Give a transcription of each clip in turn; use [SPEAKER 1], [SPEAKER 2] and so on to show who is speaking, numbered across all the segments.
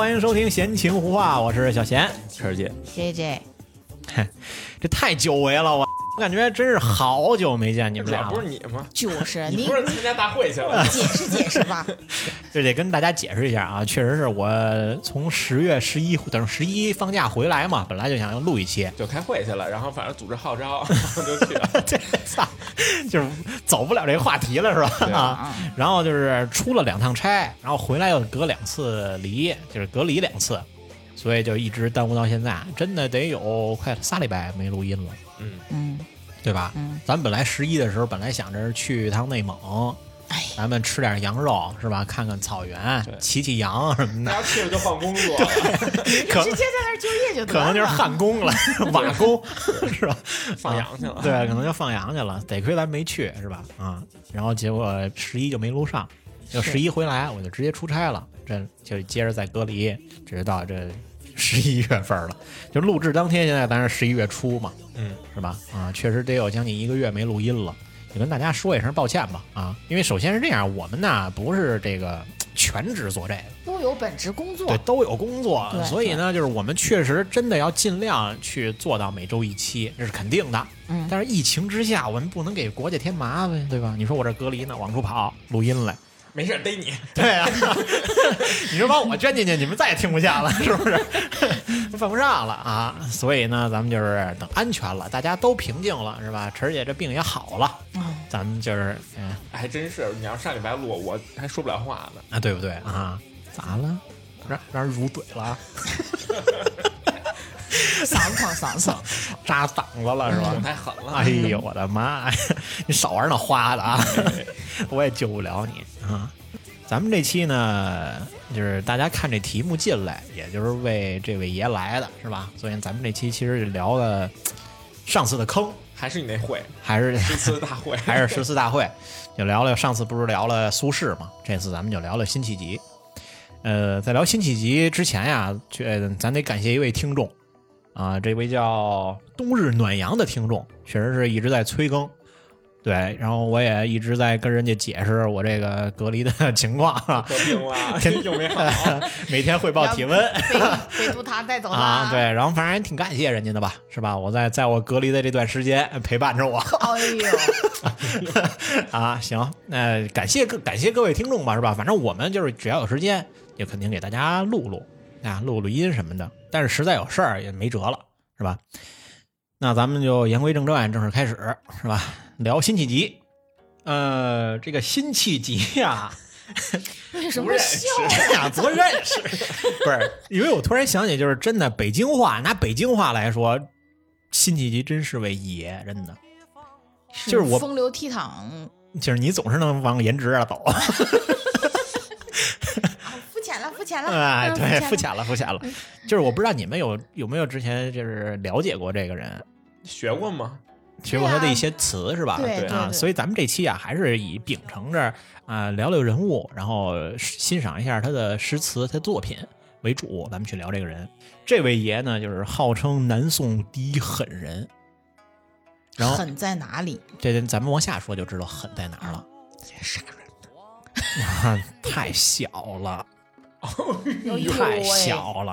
[SPEAKER 1] 欢迎收听闲情胡话，我是小贤，
[SPEAKER 2] 晨儿姐
[SPEAKER 3] ，J J，
[SPEAKER 1] 这太久违了，我我感觉真是好久没见你们俩了
[SPEAKER 2] 这不是。你吗？
[SPEAKER 3] 就是您
[SPEAKER 2] 你不是参加大会去了？
[SPEAKER 3] 解释解释吧。
[SPEAKER 1] 这得跟大家解释一下啊，确实是我从十月十一等十一放假回来嘛，本来就想要录一期，
[SPEAKER 2] 就开会去了，然后反正组织号召 就去了。
[SPEAKER 1] 这操，就是走不了这个话题了，是吧？啊，然后就是出了两趟差，然后回来又隔两次离，就是隔离两次，所以就一直耽误到现在，真的得有快仨礼拜没录音了，
[SPEAKER 2] 嗯，
[SPEAKER 3] 嗯。
[SPEAKER 1] 对吧？
[SPEAKER 3] 嗯，
[SPEAKER 1] 咱本来十一的时候本来想着去一趟内蒙，
[SPEAKER 3] 哎，
[SPEAKER 1] 咱们吃点羊肉是吧？看看草原，骑骑羊什么的，
[SPEAKER 2] 大家去了就换工作了，
[SPEAKER 1] 可
[SPEAKER 3] 直接在那儿就业就得了。
[SPEAKER 1] 可能就是焊工了，瓦工是吧？
[SPEAKER 2] 放羊去了。
[SPEAKER 1] 对，可能就放羊去了。得亏咱没去，是吧？啊，然后结果十一就没录上，就十一回来我就直接出差了，这就接着再隔离，直到这十一月份了。就录制当天，现在咱是十一月初嘛，
[SPEAKER 2] 嗯，
[SPEAKER 1] 是吧？啊，确实得有将近一个月没录音了，也跟大家说一声抱歉吧。啊，因为首先是这样，我们呢不是这个全职做这个。
[SPEAKER 3] 都有本职工作
[SPEAKER 1] 对，，都有工作，所以呢，就是我们确实真的要尽量去做到每周一期，这是肯定的。
[SPEAKER 3] 嗯
[SPEAKER 1] 但是疫情之下，我们不能给国家添麻烦，对吧？你说我这隔离呢，往出跑录音来，
[SPEAKER 2] 没事逮你。
[SPEAKER 1] 对啊、你说把我圈进去，你们再也听不见了，是不是？犯不上了啊！所以呢，咱们就是等安全了，大家都平静了，是吧？晨儿姐这病也好了，
[SPEAKER 3] 嗯
[SPEAKER 1] 咱们就是嗯
[SPEAKER 2] 还真是，你要上礼拜录，我还说不了话呢。
[SPEAKER 1] 啊，对不对啊？咋了？让让人捂嘴了，
[SPEAKER 3] 嗓子疼嗓子疼。
[SPEAKER 1] 扎嗓子了是吧？
[SPEAKER 2] 太狠了。
[SPEAKER 1] 哎呦我的妈呀！你少玩那花的啊，我也救不了你啊。咱们这期呢，就是大家看这题目进来，也就是为这位爷来的，是吧？所以咱们这期其实聊了上次的坑，
[SPEAKER 2] 还是你那会，
[SPEAKER 1] 还是
[SPEAKER 2] 这次大会，
[SPEAKER 1] 还是十四大会，就聊聊上次不是聊了苏轼嘛？这次咱们就聊聊辛弃疾。呃，在聊辛弃疾之前呀，这咱得感谢一位听众啊，这位叫冬日暖阳的听众，确实是一直在催更。对，然后我也一直在跟人家解释我这个隔离的 情况啊，
[SPEAKER 2] 得病了，又没好。
[SPEAKER 1] 每天汇报体温 啊，对，。然后反正也挺感谢人家的吧，是吧？我在在我隔离的这段时间陪伴着我，
[SPEAKER 3] 哎呦，
[SPEAKER 1] 啊，行，那感谢各感谢各位听众吧，是吧？反正我们就是只要有时间，也肯定给大家录录啊，录录音什么的。但是实在有事儿也没辙了，是吧？那咱们就言归正传，正式开始，是吧？聊辛弃疾。呃，这个辛弃疾呀、
[SPEAKER 3] 为 什么笑？
[SPEAKER 1] 这俩多认识，不是？因为我突然想起，就是真的北京话，拿北京话来说，辛弃疾真是位爷，真的。就是我
[SPEAKER 3] 风流倜傥，
[SPEAKER 1] 就是你总是能往颜值上走。
[SPEAKER 3] 肤浅了，肤浅了。
[SPEAKER 1] 哎，
[SPEAKER 3] 嗯
[SPEAKER 1] 对，肤
[SPEAKER 3] 了。
[SPEAKER 1] 浅了，肤浅了。就是我不知道你们有有没有之前就是了解过这个人，
[SPEAKER 2] 学过吗？
[SPEAKER 1] 学过他的一些词是吧？啊，
[SPEAKER 3] 对对对
[SPEAKER 1] 所以咱们这期啊，还是以秉承着啊、聊聊人物，然后欣赏一下他的诗词、他的作品为主，咱们去聊这个人。这位爷呢，就是号称南宋第一狠人。然后
[SPEAKER 3] 狠在哪里？
[SPEAKER 1] 这咱们往下说就知道狠在哪儿了。
[SPEAKER 3] 杀
[SPEAKER 1] 啊，太小了。
[SPEAKER 3] 人！
[SPEAKER 1] 太小了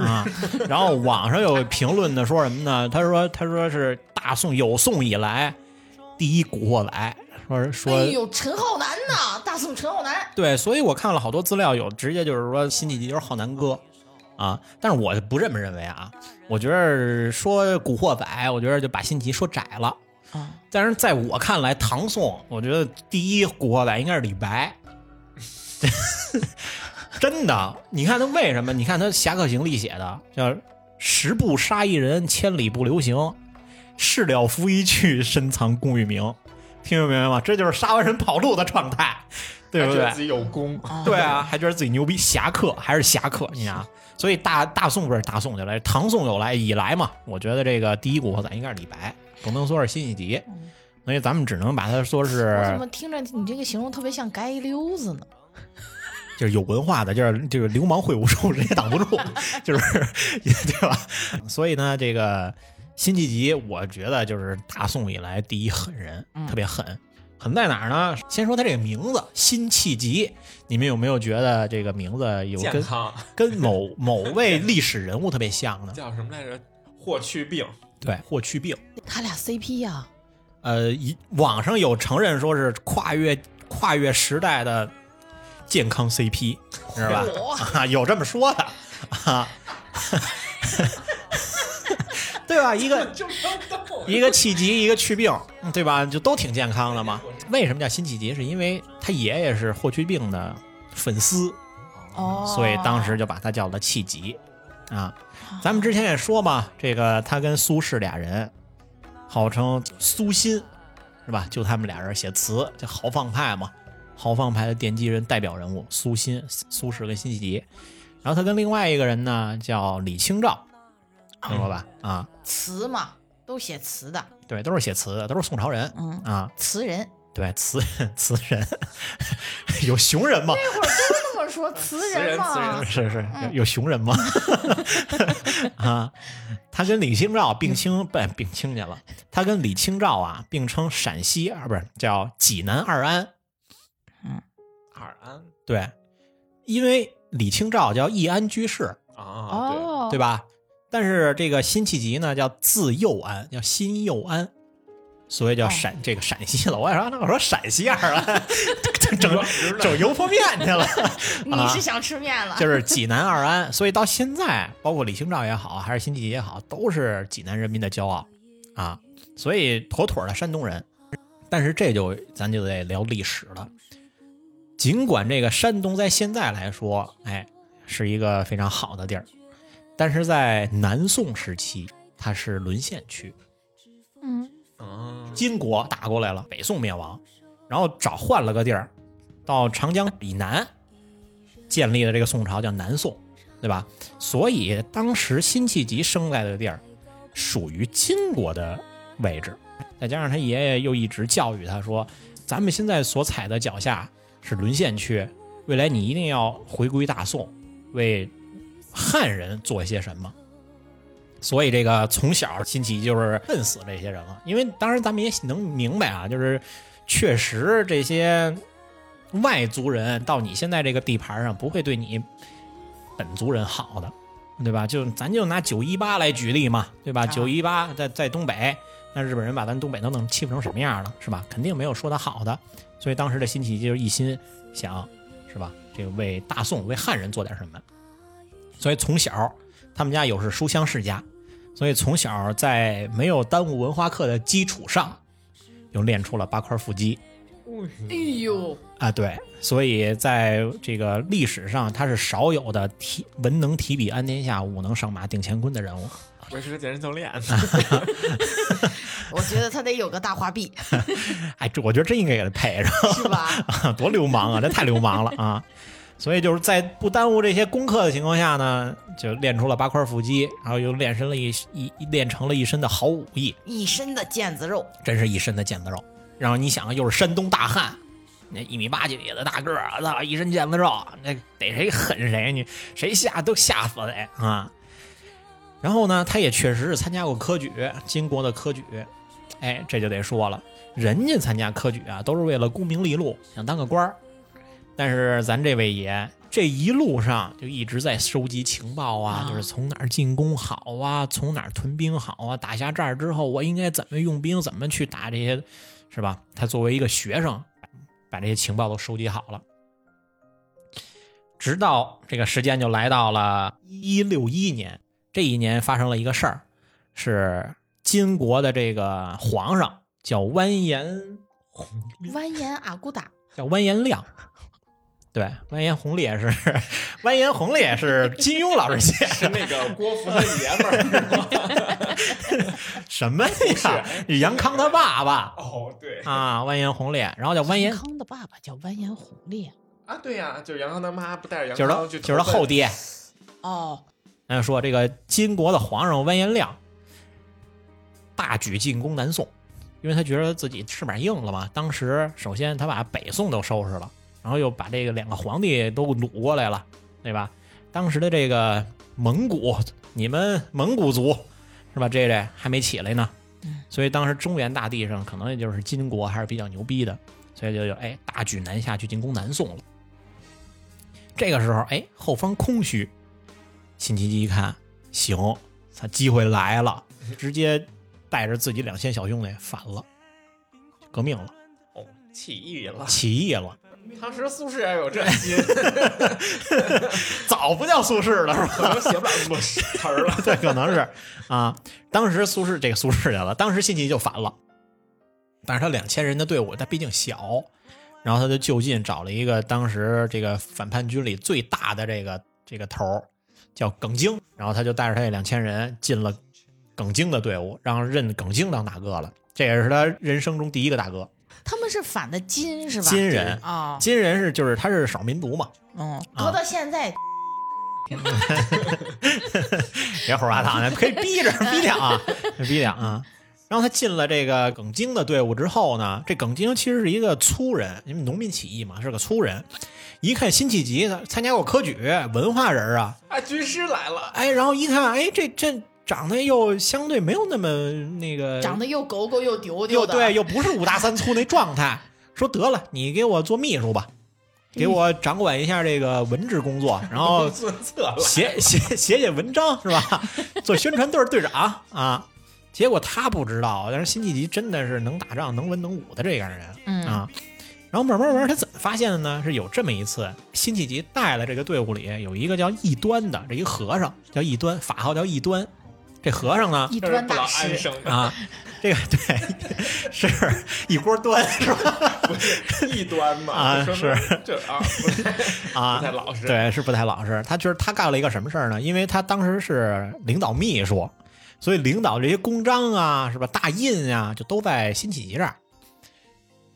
[SPEAKER 1] 啊！然后网上有评论的说什么呢？他说他说是大宋有宋以来第一古惑仔，说说
[SPEAKER 3] 哎呦，陈浩南呐，大宋陈浩南。
[SPEAKER 1] 对，所以我看了好多资料，有直接就是说辛弃疾就是浩南哥啊，但是我不这么认为啊，我觉得说古惑仔，我觉得就把辛弃疾说窄了。
[SPEAKER 3] 啊，
[SPEAKER 1] 但是在我看来，唐宋我觉得第一古惑仔应该是李白，真的。你看他为什么？你看他《侠客行》里写的叫“十步杀一人，千里不留行；事了拂衣去，深藏功与名。”听明白吗？这就是杀完人跑路的状态，对不对
[SPEAKER 2] 觉得？自己有功，
[SPEAKER 1] 对啊，还觉得自己牛逼，侠客还是侠客，你想，所以大大宋不是大宋就来，唐宋有来以来嘛，我觉得这个第一古惑仔应该是李白，不能说是辛弃疾，所以咱们只能把它说
[SPEAKER 3] 我怎么听着你这个形容特别像街溜子呢？
[SPEAKER 1] 就是有文化的，就是这个流氓会武术人也挡不住，就是对吧？所以呢，这个辛弃疾，我觉得就是大宋以来第一狠人，
[SPEAKER 3] 嗯
[SPEAKER 1] 特别狠。狠在哪儿呢？先说他这个名字辛弃疾，你们有没有觉得这个名字有跟
[SPEAKER 2] 健康
[SPEAKER 1] 跟某某位历史人物特别像呢？
[SPEAKER 2] 叫什么来着？霍去病。
[SPEAKER 1] 对，霍去病。
[SPEAKER 3] 他俩 CP 呀、
[SPEAKER 1] 呃，一网上有承认说是跨越跨越时代的健康 CP，知道吧？啊，有这么说的啊，对吧？一个一个气急，一个去病，嗯对吧？就都挺健康的嘛。为什么叫辛弃疾？是因为他爷爷是霍去病的粉丝，
[SPEAKER 3] 哦，
[SPEAKER 1] 所以当时就把他叫了气急啊。咱们之前也说嘛，这个他跟苏轼俩人号称苏辛，是吧？就他们俩人写词，叫豪放派嘛，豪放派的奠基人、代表人物苏辛、苏轼跟辛弃疾。然后他跟另外一个人呢叫李清照，听说吧？啊，
[SPEAKER 3] 词嘛，都写词的，
[SPEAKER 1] 对，都是写词的，都是宋朝人
[SPEAKER 3] 嗯，
[SPEAKER 1] 啊。
[SPEAKER 3] 词人。
[SPEAKER 1] 对，词 词人 有熊人吗？
[SPEAKER 3] 那会儿都这么说，词人嘛，
[SPEAKER 2] 词人
[SPEAKER 1] 是是有有熊人吗？啊，他跟李清照并称不并称去了，他跟李清照啊并称陕西啊不是叫济南二安，
[SPEAKER 2] 尔安
[SPEAKER 1] 对，因为李清照叫易安居士，
[SPEAKER 2] 啊，
[SPEAKER 3] 对，
[SPEAKER 1] 对吧？但是这个辛弃疾呢叫字幼安，叫辛幼安。所以叫陕、这个陕西了，我也说那我说陕西二安，整油泼面去了。
[SPEAKER 3] 你是想吃面了？
[SPEAKER 1] 就是济南二安，所以到现在，包括李清照也好，还是辛弃疾也好，都是济南人民的骄傲啊。所以妥妥的山东人。但是这就咱就得聊历史了。尽管这个山东在现在来说，哎，是一个非常好的地儿，但是在南宋时期，它是沦陷区。
[SPEAKER 3] 嗯，
[SPEAKER 2] 嗯，
[SPEAKER 1] 金国打过来了，北宋灭亡，然后找换了个地儿，到长江以南建立的这个宋朝叫南宋，对吧？所以当时辛弃疾生在的地儿属于金国的位置，再加上他爷爷又一直教育他说，咱们现在所踩的脚下是沦陷区，未来你一定要回归大宋，为汉人做些什么。所以这个从小亲戚就是恨死这些人了，因为当然咱们也能明白啊，就是确实这些外族人到你现在这个地盘上不会对你本族人好的，对吧？就咱就拿九一八来举例嘛，对吧？九一八在在东北，那日本人把咱东北都能欺负成什么样了，是吧？肯定没有说他好的，所以当时的辛弃疾就是一心想，是吧？这个为大宋为汉人做点什么，所以从小他们家又是书香世家，所以从小在没有耽误文化课的基础上，又练出了八块腹肌
[SPEAKER 3] 哎呦，
[SPEAKER 1] 啊。对，所以在这个历史上，他是少有的提文能提笔安天下，武能上马定乾坤的人物。
[SPEAKER 2] 我是个健身教练，
[SPEAKER 3] 我觉得他得有个大花臂，
[SPEAKER 1] 哎，这我觉得真应该给他配上。
[SPEAKER 3] 是吧？
[SPEAKER 1] 多流氓啊！这太流氓了啊！所以就是在不耽误这些功课的情况下呢，就练出了八块腹肌，然后又练身了一一一练成了一身的好武艺，
[SPEAKER 3] 一身的腱子肉，
[SPEAKER 1] 真是一身的腱子肉。然后你想，又是山东大汉，那一米八几的大个儿，操，一身腱子肉，那逮谁狠谁，你谁吓都吓死谁啊！然后呢，他也确实是参加过科举，金国的科举，哎，这就得说了，人家参加科举啊，都是为了功名利禄，想当个官儿。但是咱这位爷这一路上就一直在收集情报啊，
[SPEAKER 3] 啊
[SPEAKER 1] 就是从哪儿进攻好啊，从哪儿屯兵好啊，打下这儿之后，我应该怎么用兵，怎么去打这些，是吧？他作为一个学生，把这些情报都收集好了。直到这个时间就来到了一六一年，这一年发生了一个事儿，是金国的这个皇上叫完颜
[SPEAKER 3] 完颜阿骨打，
[SPEAKER 1] 叫完颜亮，对，完颜洪烈是完颜洪烈是金庸老师写
[SPEAKER 2] 是那个郭芙他爷们儿？
[SPEAKER 1] 什么呀？杨康他爸爸。
[SPEAKER 2] 哦，对。
[SPEAKER 1] 啊，完颜洪烈，然后叫完颜
[SPEAKER 3] 杨，康的爸爸叫完颜洪烈。
[SPEAKER 2] 啊，对呀，就是杨康他妈不带着杨
[SPEAKER 1] 就是他就是他后爹。
[SPEAKER 3] 哦，
[SPEAKER 1] 那就说这个金国的皇上完颜亮大举进攻南宋，因为他觉得自己翅膀硬了嘛。当时首先他把北宋都收拾了，然后又把这个两个皇帝都掳过来了，对吧？当时的这个蒙古，你们蒙古族是吧？这这还没起来呢
[SPEAKER 3] 嗯，
[SPEAKER 1] 所以当时中原大地上可能也就是金国还是比较牛逼的，所以就就哎大举南下去进攻南宋了。这个时候，哎，后方空虚，辛弃疾一看，行，他机会来了，直接带着自己两千小兄弟反了，革命了，
[SPEAKER 2] 哦，起义了。
[SPEAKER 1] 起义了。
[SPEAKER 2] 当时苏轼也有这心，
[SPEAKER 1] 早不叫苏轼了，是吧？
[SPEAKER 2] 可能写不了那么多词儿了。
[SPEAKER 1] 对，可能是啊。当时苏轼这个苏轼去了，当时辛弃疾就反了，但是他两千人的队伍，他毕竟小，然后他就就近找了一个当时这个反叛军里最大的这个这个头儿，叫耿京，然后他就带着他这两千人进了耿京的队伍，让认耿京当大哥了。这也是他人生中第一个大哥。
[SPEAKER 3] 他们是反的金是吧？
[SPEAKER 1] 金人
[SPEAKER 3] 啊，
[SPEAKER 1] 金人是就是他是少数民族嘛，
[SPEAKER 3] 嗯，
[SPEAKER 1] 啊
[SPEAKER 3] 搁到现在，
[SPEAKER 1] 别胡说八道呢，可以逼着逼两啊，逼两啊。然后他进了这个耿京的队伍之后呢，这耿京其实是一个粗人，因为农民起义嘛，是个粗人。一看辛弃疾他参加过科举，文化人啊，
[SPEAKER 2] 啊，军师来了，
[SPEAKER 1] 哎，然后一看，哎，这这长得又相对没有那么那个，
[SPEAKER 3] 长得又狗狗又丢丢的，
[SPEAKER 1] 又对，又不是五大三粗那状态。说得了，你给我做秘书吧，给我掌管一下这个文职工作，然后写写写写文章是吧？做宣传队队长啊。结果他不知道，但是辛弃疾真的是能打仗、能文能武的这样人
[SPEAKER 3] 嗯
[SPEAKER 1] 啊。然后慢慢慢慢，他怎么发现的呢？是有这么一次，辛弃疾带了这个队伍里有一个叫异端的，这一和尚叫异端，法号叫异端。这和尚呢
[SPEAKER 3] 一
[SPEAKER 2] 这是不老
[SPEAKER 3] 端大师，
[SPEAKER 2] 安生，
[SPEAKER 1] 啊，这个对是一锅端是吧？
[SPEAKER 2] 不是异端嘛？
[SPEAKER 1] 啊
[SPEAKER 2] 是这啊，不太
[SPEAKER 1] 啊
[SPEAKER 2] 不太老实。，
[SPEAKER 1] 对，是不太老实。他就是他干了一个什么事儿呢？因为他当时是领导秘书，所以领导这些公章啊，是吧？大印啊，就都在辛弃疾这儿。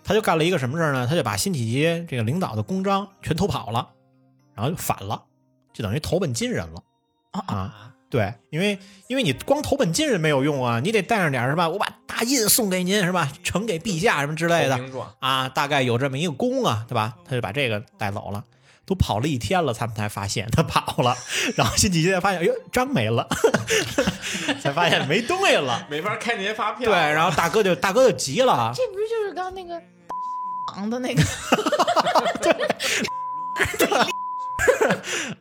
[SPEAKER 1] 他就干了一个什么事儿呢？他就把辛弃疾这个领导的公章全偷跑了，然后就反了，就等于投奔金人了啊。对，因为因为你光投奔金人没有用啊，你得带上点儿是吧？我把大印送给您是吧？呈给陛下什么之类的。啊，大概有这么一个功啊，对吧？他就把这个带走了，都跑了一天了，他们才发现他跑了。然后辛弃疾才发现，哎呦，章没了，才发现没东西了。
[SPEAKER 2] 没法开那些发票。
[SPEAKER 1] 对，然后大哥就大哥就急了，啊
[SPEAKER 3] 这不是就是刚那个党的那个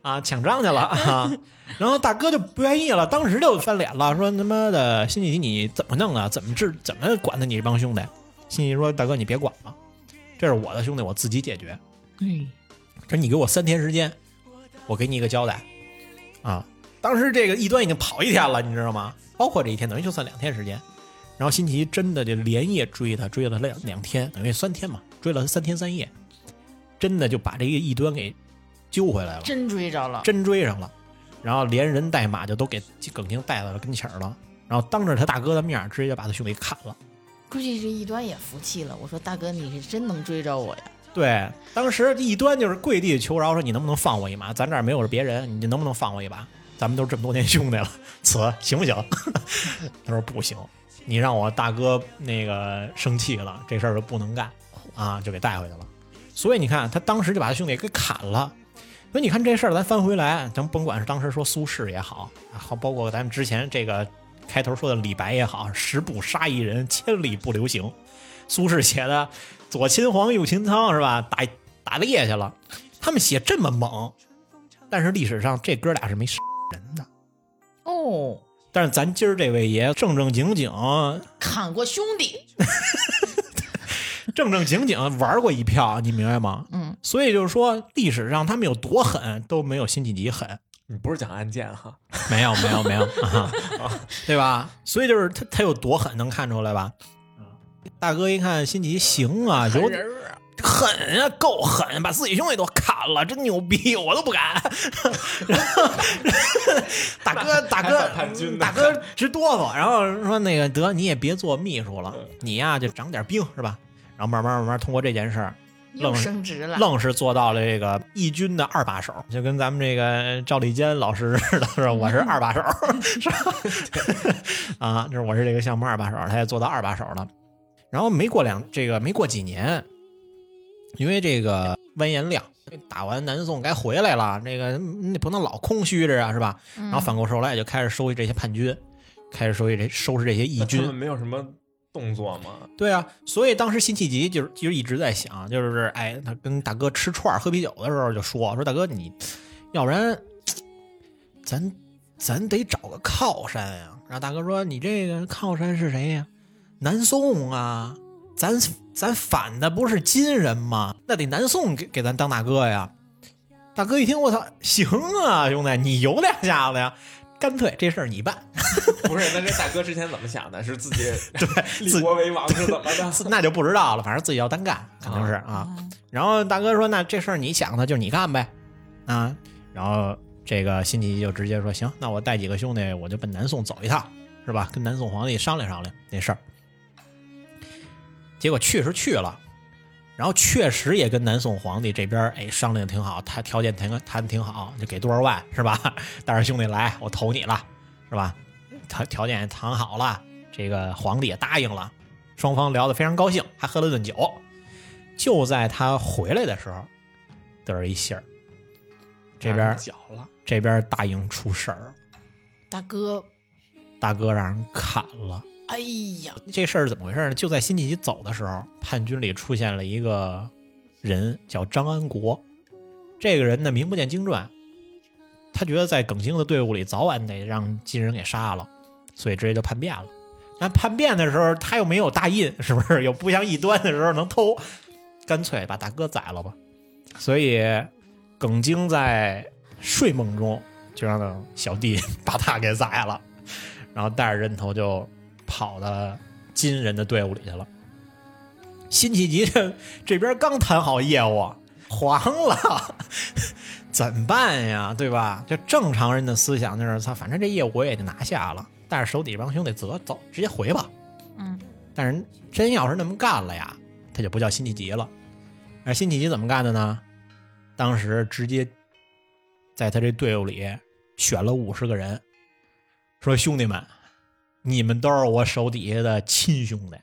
[SPEAKER 1] 啊，抢账去了啊。然后大哥就不愿意了，当时就翻脸了，说他妈的辛弃疾你怎么弄啊？怎么治？怎么管的你这帮兄弟？辛弃疾说：“大哥你别管了，这是我的兄弟，我自己解决。
[SPEAKER 3] 嗯
[SPEAKER 1] 这你给我三天时间，我给你一个交代啊。当时这个异端已经跑一天了，你知道吗？包括这一天，等于就算两天时间。然后辛奇真的就连夜追他，追了两两天，等于三天嘛，追了他三天三夜，真的就把这个异端给揪回来了，
[SPEAKER 3] 真追着了，
[SPEAKER 1] 真追上了。然后连人带马就都给耿京带到了跟前儿了，然后当着他大哥的面直接把他兄弟砍了。
[SPEAKER 3] 估计这异端也服气了。我说大哥，你是真能追着我呀？
[SPEAKER 1] 对，当时异端就是跪地求饶，说你能不能放我一马？咱这儿没有别人，你能不能放我一把？咱们都这么多年兄弟了，此行不行？他说不行，你让我大哥那个生气了，这事儿就不能干啊，就给带回去了。所以你看，他当时就把他兄弟给砍了。所以你看这事儿，咱翻回来，咱甭管是当时说苏轼也好，好包括咱们之前这个开头说的李白也好，十步杀一人，千里不留行。苏轼写的左秦皇右秦苍是吧？打打猎去了，他们写这么猛，但是历史上这哥俩是没杀人的。
[SPEAKER 3] 哦，
[SPEAKER 1] 但是咱今儿这位爷正正经经、
[SPEAKER 3] 砍过兄弟，
[SPEAKER 1] 正正经经玩过一票，你明白吗？
[SPEAKER 3] 嗯，
[SPEAKER 1] 所以就是说，历史上他们有多狠都没有辛弃疾狠，
[SPEAKER 2] 你不是讲案件哈？
[SPEAKER 1] 没有没有没有啊，对吧？所以就是他他有多狠，能看出来吧？大哥一看辛弃疾行啊，有
[SPEAKER 2] 狠人儿啊
[SPEAKER 1] 狠啊，够狠，把自己兄弟都砍了，真牛逼，我都不敢。然 后大哥，大哥大哥直哆嗦，然后说那个得你也别做秘书了
[SPEAKER 2] 嗯，
[SPEAKER 1] 你呀就长点兵是吧？然后慢慢慢慢通过这件事儿，愣是
[SPEAKER 3] 升职了，
[SPEAKER 1] 愣是做到了这个义军的二把手，就跟咱们这个赵立坚老师似的？我是二把手，是吧？啊，就是我是这个项目二把手，他也做到二把手了。然后没过两这个没过几年，因为这个完颜亮打完南宋该回来了，这个你不能老空虚着啊，是吧？
[SPEAKER 3] 嗯
[SPEAKER 1] 然后反过手来就开始收拾这些叛军，开始收拾这收拾这些义
[SPEAKER 2] 他们
[SPEAKER 1] 军。
[SPEAKER 2] 没有什么动作嘛。
[SPEAKER 1] 对啊，所以当时辛弃疾就是就是一直在想，就是哎，他跟大哥吃串儿喝啤酒的时候就说说大哥你，要不然咱咱得找个靠山呀。然后大哥说你这个靠山是谁呀？南宋啊，咱咱反的不是金人吗？那得南宋给给咱当大哥呀。大哥一听我操，行啊，兄弟，你有两下子呀，干脆这事儿你办。
[SPEAKER 2] 不是，那这大哥之前怎么想的？是自己
[SPEAKER 1] 对，
[SPEAKER 2] 立国为王是怎么的？
[SPEAKER 1] 那就不知道了，反正自己要单干，肯定是啊。然后大哥说：“那这事儿你想的，就你干呗，啊。”然后这个辛弃疾就直接说：“行，那我带几个兄弟，我就奔南宋走一趟，是吧？跟南宋皇帝商量商量那事儿。”结果去是去了，然后确实也跟南宋皇帝这边哎商量挺好，他条件谈谈挺好，就给多少万是吧？带着兄弟来，我投你了，是吧？他条件也谈好了，这个皇帝也答应了。双方聊得非常高兴，还喝了顿酒。就在他回来的时候，得了一信儿，这边
[SPEAKER 2] 搅了，
[SPEAKER 1] 这边大营出事儿了，
[SPEAKER 3] 大哥，
[SPEAKER 1] 大哥让人砍了。
[SPEAKER 3] 哎呀，
[SPEAKER 1] 这事儿怎么回事呢？就在辛弃疾走的时候，叛军里出现了一个人，叫张安国。这个人呢，名不见经传，他觉得在耿京的队伍里早晚得让金人给杀了，所以直接就叛变了。但叛变的时候，他又没有大印，是不是？又不像异端的时候能偷，干脆把大哥宰了吧。所以耿京在睡梦中就让小弟 把他给宰了，然后带着人头就跑到金人的队伍里去了。辛弃疾这这边刚谈好业务，黄了，怎么办呀？对吧？就正常人的思想就是，操，反正这业务我也就拿下了，但是手底这帮兄弟走走，直接回吧。
[SPEAKER 3] 嗯，
[SPEAKER 1] 但是真要是那么干了呀，他就不叫辛弃疾了。而辛弃疾怎么干的呢？当时直接在他这队伍里选了五十个人，说兄弟们，你们都是我手底下的亲兄弟，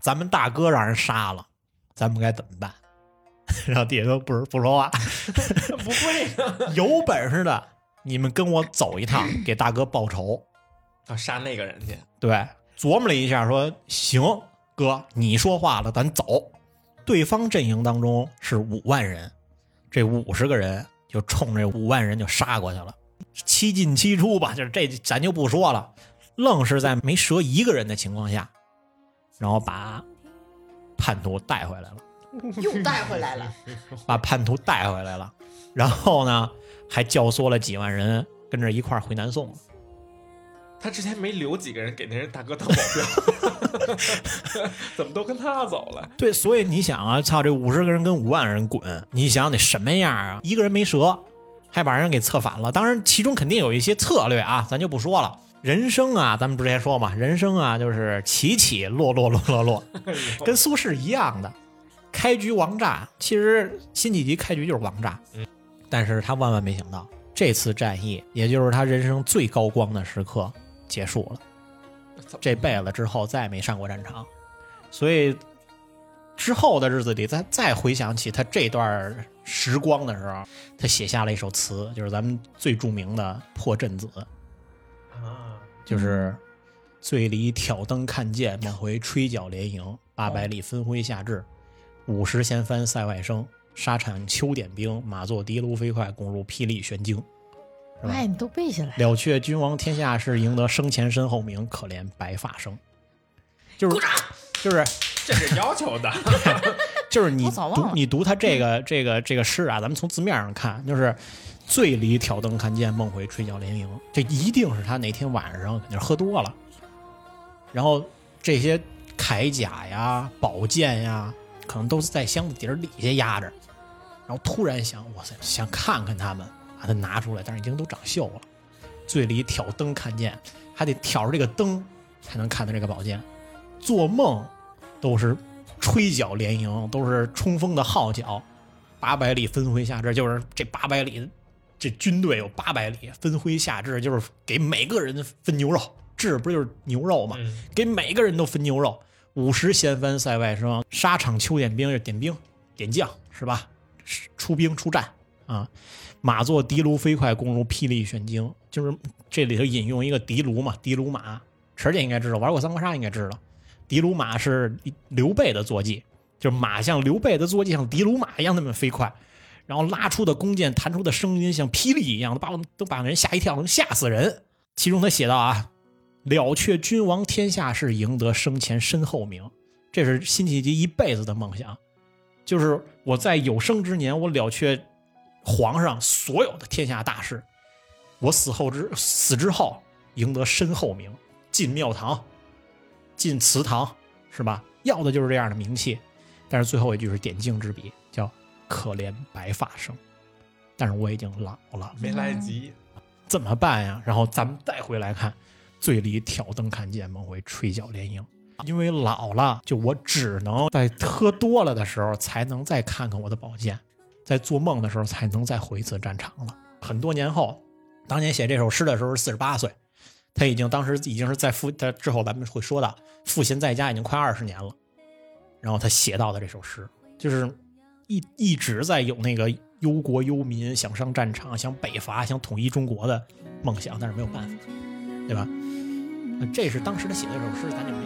[SPEAKER 1] 咱们大哥让人杀了，咱们该怎么办？然后底下都不是不说话，
[SPEAKER 2] 不会啊！
[SPEAKER 1] 有本事的你们跟我走一趟，给大哥报仇。
[SPEAKER 2] 要杀那个人去，
[SPEAKER 1] 对，琢磨了一下，说行，哥，你说话了，咱走。对方阵营当中是五万人，这五十个人就冲这五万人就杀过去了，七进七出吧，就是这咱就不说了，愣是在没折一个人的情况下，然后把叛徒带回来了，
[SPEAKER 3] 又带回来了。
[SPEAKER 1] 把叛徒带回来了，然后呢，还教唆了几万人跟着一块儿回南宋了。
[SPEAKER 2] 他之前没留几个人给那人大哥当保镖，怎么都跟他走了？
[SPEAKER 1] 对，所以你想啊，操，这五十个人跟五万人滚，你想得什么样啊？一个人没折，还把人给策反了。当然，其中肯定有一些策略啊，咱就不说了。人生啊，咱们之前说嘛，人生啊就是起起落落落落落，跟苏轼一样的，开局王炸。其实辛弃疾开局就是王炸，但是他万万没想到，这次战役，也就是他人生最高光的时刻结束了。这辈子之后再也没上过战场，所以之后的日子里，再再回想起他这段时光的时候，他写下了一首词，就是咱们最著名的《破阵子》，
[SPEAKER 2] 啊，
[SPEAKER 1] 就是“醉里挑灯看剑，梦回吹角连营。八百里分麾下炙，五十弦翻塞外声。沙场秋点兵，马作的卢飞快，攻入霹雳玄惊。
[SPEAKER 3] 哎，你都背下来。
[SPEAKER 1] 了却君王天下事，赢得生前身后名。可怜白发生。就是就是
[SPEAKER 2] 这是要求的。
[SPEAKER 1] 就是你读你读他这个这个这个诗啊，咱们从字面上看，就是“醉里挑灯看剑，梦回吹角连营”，这一定是他那天晚上肯定喝多了，然后这些铠甲呀、宝剑呀，可能都是在箱子底儿底下压着，然后突然想，哇塞，想看看他们，把它拿出来，但是已经都长锈了。醉里挑灯看剑，还得挑着这个灯才能看到这个宝剑。做梦都是吹角连营，都是冲锋的号角。八百里分麾下这，就是这八百里，这军队有八百里，分麾下炙，就是给每个人分牛肉。炙不就是牛肉吗？
[SPEAKER 2] 嗯
[SPEAKER 1] 给每个人都分牛肉。五十弦翻塞外声，沙场秋点兵，就是点兵点将是吧？出兵出战啊！马作的卢飞快，弓如霹雳玄惊，就是这里头引用一个的卢嘛，的卢马，池姐应该知道，玩过三国杀应该知道。的卢马是刘备的坐骑，就是马像刘备的坐骑像的卢马一样那么飞快，然后拉出的弓箭弹出的声音像霹雳一样，都把我都把人吓一跳，能吓死人。其中他写道啊，了却君王天下事，赢得生前身后名，这是辛弃疾一辈子的梦想，就是我在有生之年，我了却皇上所有的天下大事，我死后之死之后，赢得身后名，进庙堂，进祠堂，是吧？要的就是这样的名气。但是最后一句是点睛之笔，“可怜白发生”，但是我已经老了，
[SPEAKER 2] 没来得及。
[SPEAKER 1] 怎么办呀？然后咱们再回来看，醉里挑灯看剑，梦回吹角连营。因为老了，就我只能在喝多了的时候才能再看看我的宝剑，在做梦的时候才能再回一次战场了。很多年后，当年写这首诗的时候是四十八岁，他已经当时已经是在父，他之后咱们会说到父亲在家已经快二十年了。然后他写到的这首诗，就是一一直在有那个忧国忧民、想上战场、想北伐、想统一中国的梦想，但是没有办法，对吧？这是当时他写的一首诗，咱就没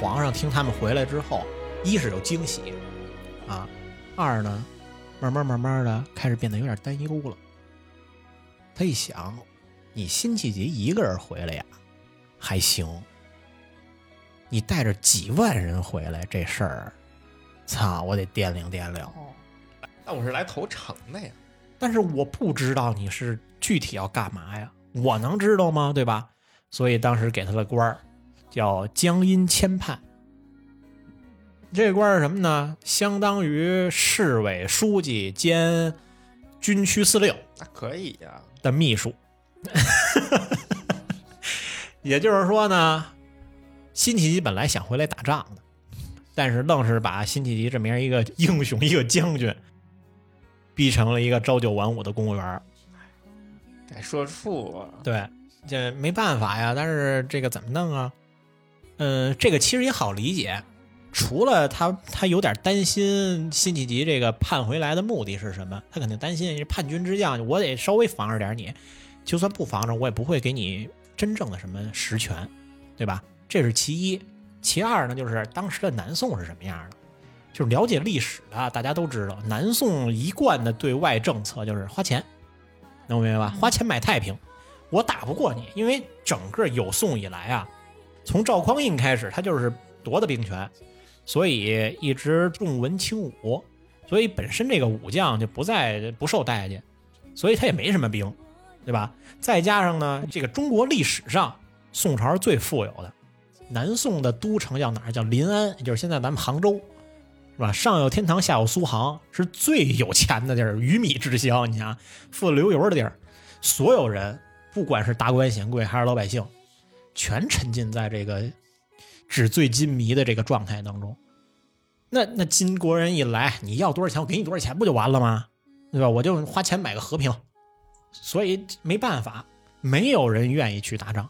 [SPEAKER 1] 皇上听他们回来之后，一是有惊喜，啊，二呢，慢慢慢慢的开始变得有点担忧了。他一想，你辛弃疾一个人回来呀，还行，你带着几万人回来，这事儿，操，我得掂量掂量。
[SPEAKER 2] 但我是来投诚的呀。
[SPEAKER 1] 但是我不知道你是具体要干嘛呀，我能知道吗？对吧？所以当时给他的官儿叫江阴签判。这官儿是什么呢？相当于市委书记兼军区司令
[SPEAKER 2] 那可以呀、
[SPEAKER 1] 的秘书。也就是说呢，辛弃疾本来想回来打仗的，但是愣是把辛弃疾这么样一个英雄、一个将军，逼成了一个朝九晚五的公务员儿。
[SPEAKER 2] 得说处啊。
[SPEAKER 1] 对，这没办法呀。但是这个怎么弄啊？嗯，这个其实也好理解。除了他，他有点担心辛弃疾这个叛回来的目的是什么？他肯定担心叛军之将，我得稍微防着点你。就算不防着，我也不会给你真正的什么实权，对吧？这是其一。其二呢，就是当时的南宋是什么样的？就是了解历史的，大家都知道，南宋一贯的对外政策就是花钱，能明白吧？花钱买太平。我打不过你，因为整个有宋以来啊，从赵匡胤开始，他就是夺的兵权，所以一直重文轻武，所以本身这个武将就不再不受待见，所以他也没什么兵，对吧？再加上呢，这个中国历史上宋朝是最富有的，南宋的都城叫哪儿？叫临安，就是现在咱们杭州，是吧？上有天堂，下有苏杭，是最有钱的地儿，鱼米之乡。你想，富得流油的地儿，所有人，不管是达官显贵还是老百姓，全沉浸在这个纸醉金迷的这个状态当中。那那金国人一来，你要多少钱，我给你多少钱，不就完了吗？对吧？我就花钱买个和平。所以没办法，没有人愿意去打仗，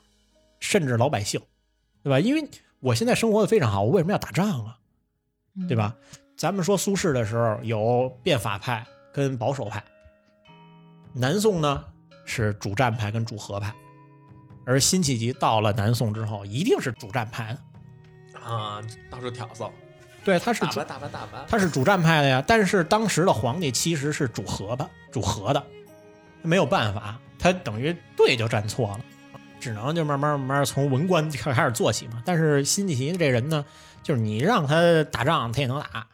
[SPEAKER 1] 甚至老百姓，对吧？因为我现在生活的非常好，我为什么要打仗啊？对吧？咱们说苏轼的时候有变法派跟保守派，南宋呢是主战派跟主和派，而辛弃疾到了南宋之后，一定是主战派的。
[SPEAKER 2] 啊，到处挑唆，
[SPEAKER 1] 对，他是主
[SPEAKER 2] 打吧打吧打吧。
[SPEAKER 1] 他是主战派的呀，但是当时的皇帝其实是主和的，主和的，没有办法，他等于对就站错了。只能就慢慢慢慢从文官开开始做起嘛。但是辛弃疾这人呢，就是你让他打仗，他也能打；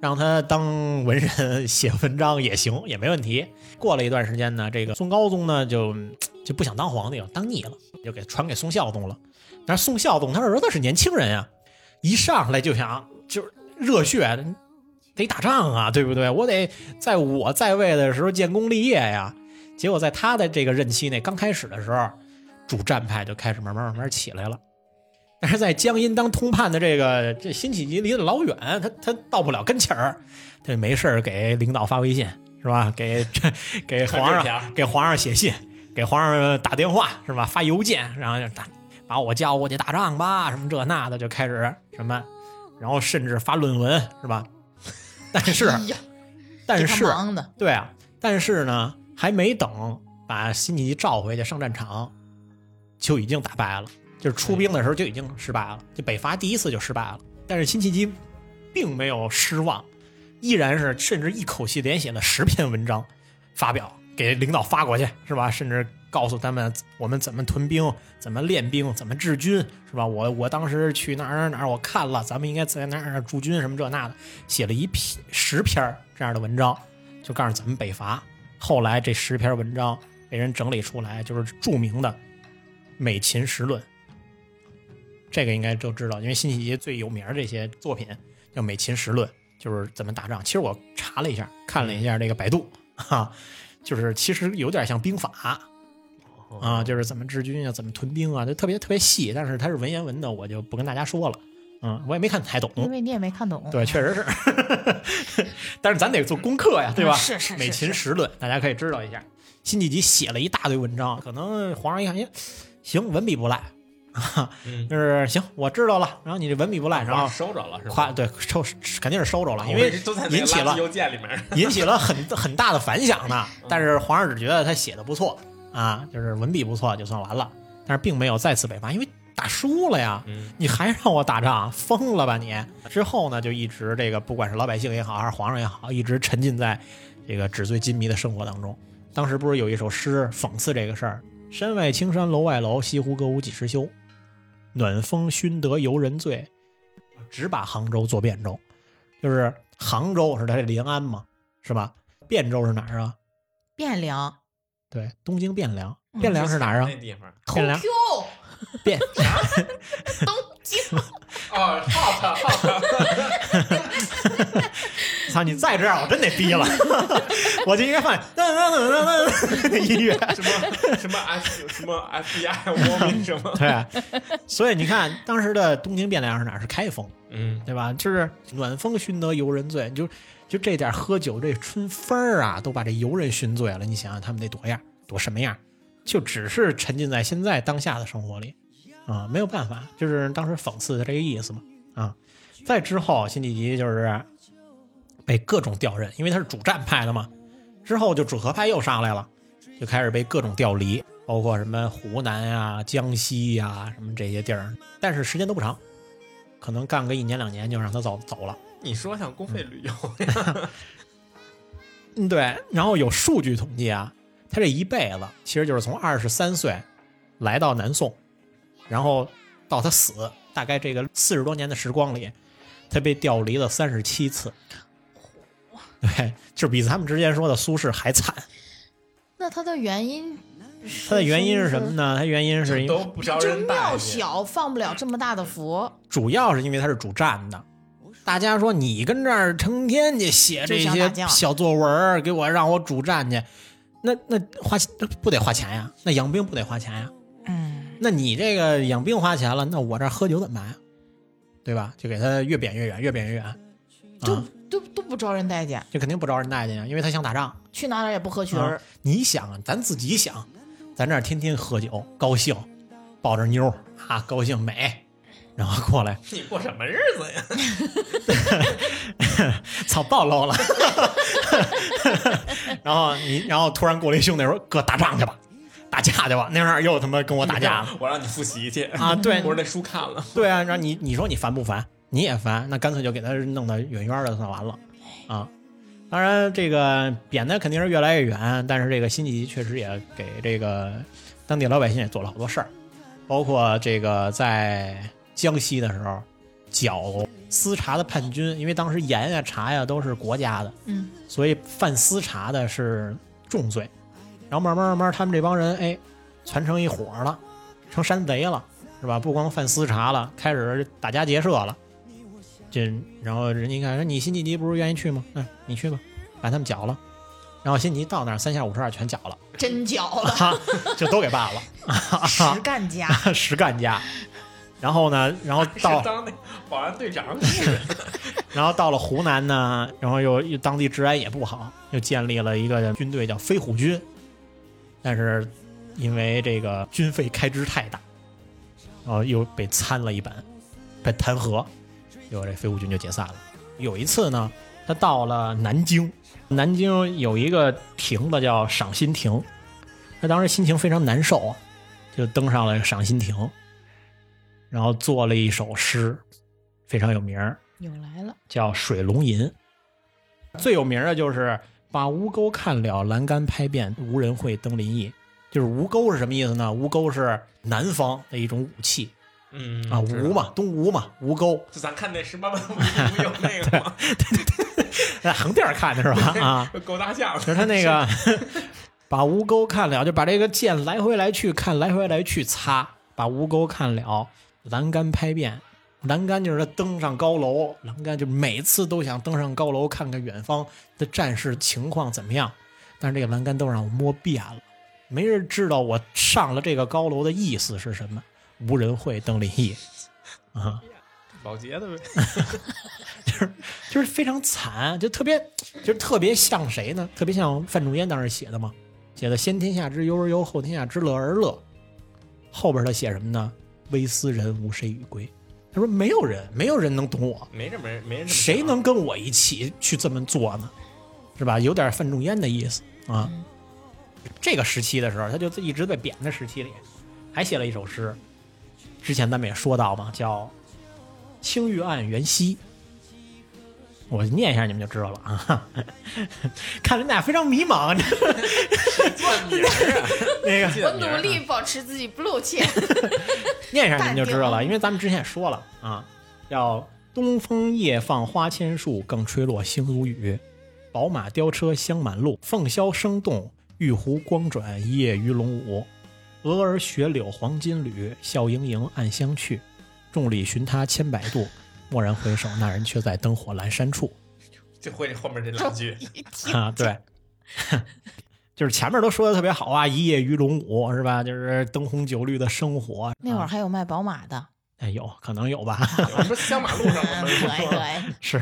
[SPEAKER 1] 让他当文人写文章也行，也没问题。过了一段时间呢，这个宋高宗呢就就不想当皇帝了，当腻了，就给传给宋孝宗了。但是宋孝宗他儿子是年轻人呀，一上来就想就是热血，得打仗啊，对不对？我得在我在位的时候建功立业呀。结果在他的这个任期内，刚开始的时候，主战派就开始慢慢慢慢起来了。但是在江阴当通判的这个这辛弃疾离得老远，他他到不了跟前儿，他就没事儿给领导发微信是吧？给给皇上给皇上写信，给皇上打电话是吧？发邮件，然后就打把我叫过去打仗吧，什么这那的就开始什么，然后甚至发论文是吧？但是但是，对啊，但是呢，还没等把辛弃疾召回去上战场，就已经打败了。就是出兵的时候就已经失败了，就北伐第一次就失败了。但是辛弃疾并没有失望，依然是甚至一口气连写了十篇文章，发表给领导发过去，是吧？甚至告诉他们我们怎么屯兵，怎么练兵，怎么治军，是吧？我我当时去哪儿哪儿哪，我看了，咱们应该在哪儿哪驻军，什么这那的，写了一篇十篇这样的文章，就告诉咱们北伐。后来这十篇文章被人整理出来，就是著名的《美秦时论》。这个应该都知道，因为辛弃疾最有名儿这些作品叫《美秦时论》，就是怎么打仗。其实我查了一下，看了一下这个百度，哈，就是其实有点像兵法啊，就是怎么治军啊，怎么屯兵啊，就特别特别细。但是它是文言文的，我就不跟大家说了。嗯，我也没看太懂。
[SPEAKER 3] 因为你也没看懂。
[SPEAKER 1] 对，确实是，但是咱得做功课呀，对吧？
[SPEAKER 3] 是是是
[SPEAKER 1] 美秦
[SPEAKER 3] 是
[SPEAKER 1] 时论，大家可以知道一下。辛弃疾写了一大堆文章，可能皇上一看，哎，行，文笔不赖，
[SPEAKER 2] 嗯，
[SPEAKER 1] 就是行，我知道了。然后你这文笔不赖，然后
[SPEAKER 2] 收着了是吧？
[SPEAKER 1] 夸对收肯定是收着了，因为引起了
[SPEAKER 2] 邮件里面。
[SPEAKER 1] 引起了很很大的反响呢。但是皇上只觉得他写的不错啊，就是文笔不错，就算完了。但是并没有再次北伐，因为打输了呀。
[SPEAKER 2] 嗯
[SPEAKER 1] 你还让我打仗，疯了吧你？之后呢，就一直这个不管是老百姓也好，还是皇上也好，一直沉浸在这个纸醉金迷的生活当中。当时不是有一首诗讽刺这个事儿：“山外青山楼外楼，西湖歌舞几时休？暖风熏得游人醉，只把杭州作汴州。”就是杭州是它的临安嘛，是吧？汴州是哪儿啊？
[SPEAKER 3] 汴梁
[SPEAKER 1] 对，东京汴梁。
[SPEAKER 3] 嗯
[SPEAKER 1] 汴梁是哪儿啊
[SPEAKER 2] 那？地方
[SPEAKER 1] 汴梁汴
[SPEAKER 3] 东京，
[SPEAKER 2] 哦，hot hot，
[SPEAKER 1] 操！你再这样，我真得逼了。我就应该放音乐。
[SPEAKER 2] 什么什么 F 什么 FBI 我民什么？
[SPEAKER 1] 对，所以你看，当时的东京汴梁是哪？是开封，
[SPEAKER 2] 嗯，
[SPEAKER 1] 对吧？就是暖风熏得游人醉，就就这点喝酒这春风儿啊，都把这游人熏醉了。你想想他们得多样，多什么样？就只是沉浸在现在当下的生活里啊，没有办法，就是当时讽刺的这个意思嘛啊。再之后，辛弃疾就是被各种调任，因为他是主战派的嘛。之后就主和派又上来了，就开始被各种调离，包括什么湖南呀、江西呀什么这些地儿，但是时间都不长，可能干个一年两年就让他走走了。
[SPEAKER 2] 你说像公费旅游，
[SPEAKER 1] 嗯，对。然后有数据统计啊，他这一辈子其实就是从二十三岁来到南宋，然后到他死，大概这个四十多年的时光里，他被调离了三十七次。对，就是比咱们之前说的苏轼还惨。
[SPEAKER 3] 那他的原因是，
[SPEAKER 1] 它的原因是什么？呢？他原因是因为
[SPEAKER 2] 都不招
[SPEAKER 3] 就
[SPEAKER 2] 人待
[SPEAKER 3] 庙。小放不了这么大的佛，
[SPEAKER 1] 主要是因为他是主战的。大家说你跟这儿成天去写这些小作文儿，给我让我主战去，那那花钱不得花钱呀？那养兵不得花钱呀？
[SPEAKER 3] 嗯，
[SPEAKER 1] 那你这个养兵花钱了，那我这儿喝酒怎么办呀？对吧？就给他越贬越远，越贬越远，
[SPEAKER 3] 就
[SPEAKER 1] 啊，
[SPEAKER 3] 都都不招人待见，
[SPEAKER 1] 这肯定不招人待见呀，因为他想打仗。
[SPEAKER 3] 去哪儿也不合群儿
[SPEAKER 1] 啊，你想啊，咱自己想，咱这儿天天喝酒，高兴，抱着妞儿啊，高兴美，然后过来，
[SPEAKER 2] 你过什么日子呀？
[SPEAKER 1] 操，暴露了。然后你，然后突然过来一兄弟说：“哥，打仗去吧，打架去吧。”那会儿又他妈跟我打架了
[SPEAKER 2] 我让你复习去
[SPEAKER 1] 啊！对
[SPEAKER 2] 我说那书看了，
[SPEAKER 1] 对啊，然后你你说你烦不烦？你也烦，那干脆就给他弄得远远的算完了啊。当然，这个贬的肯定是越来越远，但是这个辛弃疾确实也给这个当地老百姓也做了好多事儿包括这个在江西的时候剿私茶的叛军，因为当时盐呀、茶呀都是国家的，
[SPEAKER 3] 嗯，
[SPEAKER 1] 所以犯私茶的是重罪。然后慢慢慢慢，他们这帮人哎，传成一伙儿了，成山贼了，是吧？不光犯私茶了，开始打家劫舍了。这然后人家一看，说你辛弃疾不是愿意去吗？嗯，你去吧，把他们剿了。然后辛弃疾到那儿，三下五除二全剿了，
[SPEAKER 3] 真搅了，
[SPEAKER 1] 哈，就都给办了，
[SPEAKER 3] 实干家。
[SPEAKER 1] 实干家。然后呢，然后 到
[SPEAKER 2] 当那保安队长是
[SPEAKER 1] 然后到了湖南呢，然后又又当地治安也不好，又建立了一个军队叫飞虎军，但是因为这个军费开支太大，然后又被参了一本，被弹劾，结果这飞虎军就解散了。有一次呢，他到了南京，南京有一个亭子叫赏心亭，他当时心情非常难受啊，就登上了赏心亭，然后做了一首诗，非常有名儿。
[SPEAKER 3] 又来了，
[SPEAKER 1] 叫《水龙吟》，最有名的就是“把吴钩看了，栏杆拍遍，无人会登临意”。就是吴钩是什么意思呢？吴钩是南方的一种武器
[SPEAKER 2] 嗯
[SPEAKER 1] 啊，吴嘛，东吴嘛，吴钩，
[SPEAKER 2] 就咱看那十八般武艺不有那个吗？
[SPEAKER 1] 在横店看的是吧？啊，
[SPEAKER 2] 勾大象，
[SPEAKER 1] 就是他那个把吴钩看了，就把这个剑来回来去看，来回来去擦，把吴钩看了，栏杆拍遍。栏杆就是他登上高楼，栏杆就每次都想登上高楼看看远方的战事情况怎么样，但是这个栏杆都让我摸遍了，没人知道我上了这个高楼的意思是什么，无人会登临意啊。
[SPEAKER 2] 保洁的呗。
[SPEAKER 1] 就是就是非常惨，就特别，就是特别像谁呢？特别像范仲淹当时写的嘛，写的“先天下之忧而忧，后天下之乐而乐”。后边他写什么呢？“微斯人，吾谁与归。”他说：“没有人，没有人能懂我，
[SPEAKER 2] 没这么人，没人这么
[SPEAKER 1] 谁能跟我一起去这么做呢？是吧？有点范仲淹的意思啊。
[SPEAKER 3] 嗯
[SPEAKER 1] 这个时期的时候，他就一直在贬的时期里，还写了一首诗。之前咱们也说到嘛，叫《青玉案·元夕》。我念一下，你们就知道了啊。看人俩非常迷茫，
[SPEAKER 2] 记名儿啊，
[SPEAKER 1] 那个
[SPEAKER 3] 我努力保持自己不露怯。
[SPEAKER 1] 念一下你们就知道了，因为咱们之前也说了啊，叫东风夜放花千树，更吹落星如雨。宝马雕车香满路，凤箫声动，玉壶光转夜鱼龙舞。蛾儿雪柳黄金缕，笑盈盈暗香去。众里寻他千百度，蓦然回首，那人却在灯火阑珊处。
[SPEAKER 2] 就会后面这两句。
[SPEAKER 1] 啊，对，就是前面都说的特别好啊，一夜鱼龙舞是吧？就是灯红酒绿的生活。
[SPEAKER 3] 那会儿
[SPEAKER 1] 啊
[SPEAKER 3] 还有卖宝马的，
[SPEAKER 1] 哎有可能有吧？
[SPEAKER 2] 我说香马路上
[SPEAKER 3] 嗯，
[SPEAKER 2] 我
[SPEAKER 3] 可
[SPEAKER 2] 们说，
[SPEAKER 3] 以可以。
[SPEAKER 1] 是，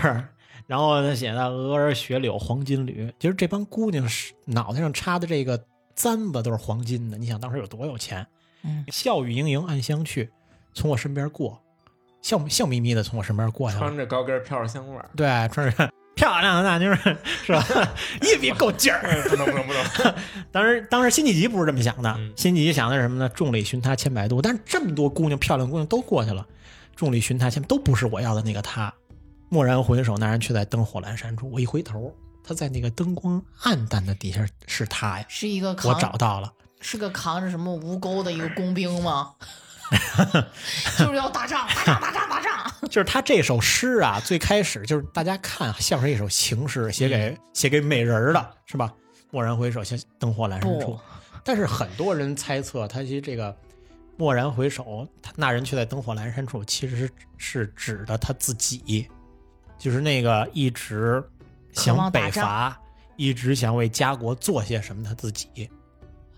[SPEAKER 1] 然后他写的蛾儿雪柳黄金缕，其实这帮姑娘是脑袋上插的这个簪子都是黄金的。你想当时有多有钱？
[SPEAKER 3] 嗯，
[SPEAKER 1] 笑语盈盈暗香去，从我身边过，笑笑眯眯的从我身边过去了。
[SPEAKER 2] 穿着高跟飘着香味儿。
[SPEAKER 1] 对，穿着 漂亮的大妞儿是吧？一比够劲儿。
[SPEAKER 2] 不能不能不能，
[SPEAKER 1] 当时当时辛弃疾不是这么想的，
[SPEAKER 2] 嗯
[SPEAKER 1] 辛弃疾想的是什么呢？众里寻他千百度，但是这么多姑娘漂亮姑娘都过去了，众里寻他千都不是我要的那个他。蓦然回首，那人却在灯火阑珊处。我一回头，他在那个灯光暗淡的底下是他呀，
[SPEAKER 3] 是一个
[SPEAKER 1] 我找到了。
[SPEAKER 3] 是个扛着什么吴钩的一个工兵吗？就是要打仗，打仗，打仗，打仗。
[SPEAKER 1] 就是他这首诗啊，最开始就是大家看像是一首情诗，写给写给美人儿的，是吧？蓦然回首，像灯火阑珊处。但是很多人猜测，他其实这个蓦然回首，他那人却在灯火阑珊处，其实是是指的他自己，就是那个一直
[SPEAKER 3] 渴
[SPEAKER 1] 想北伐，一直想为家国做些什么他自己。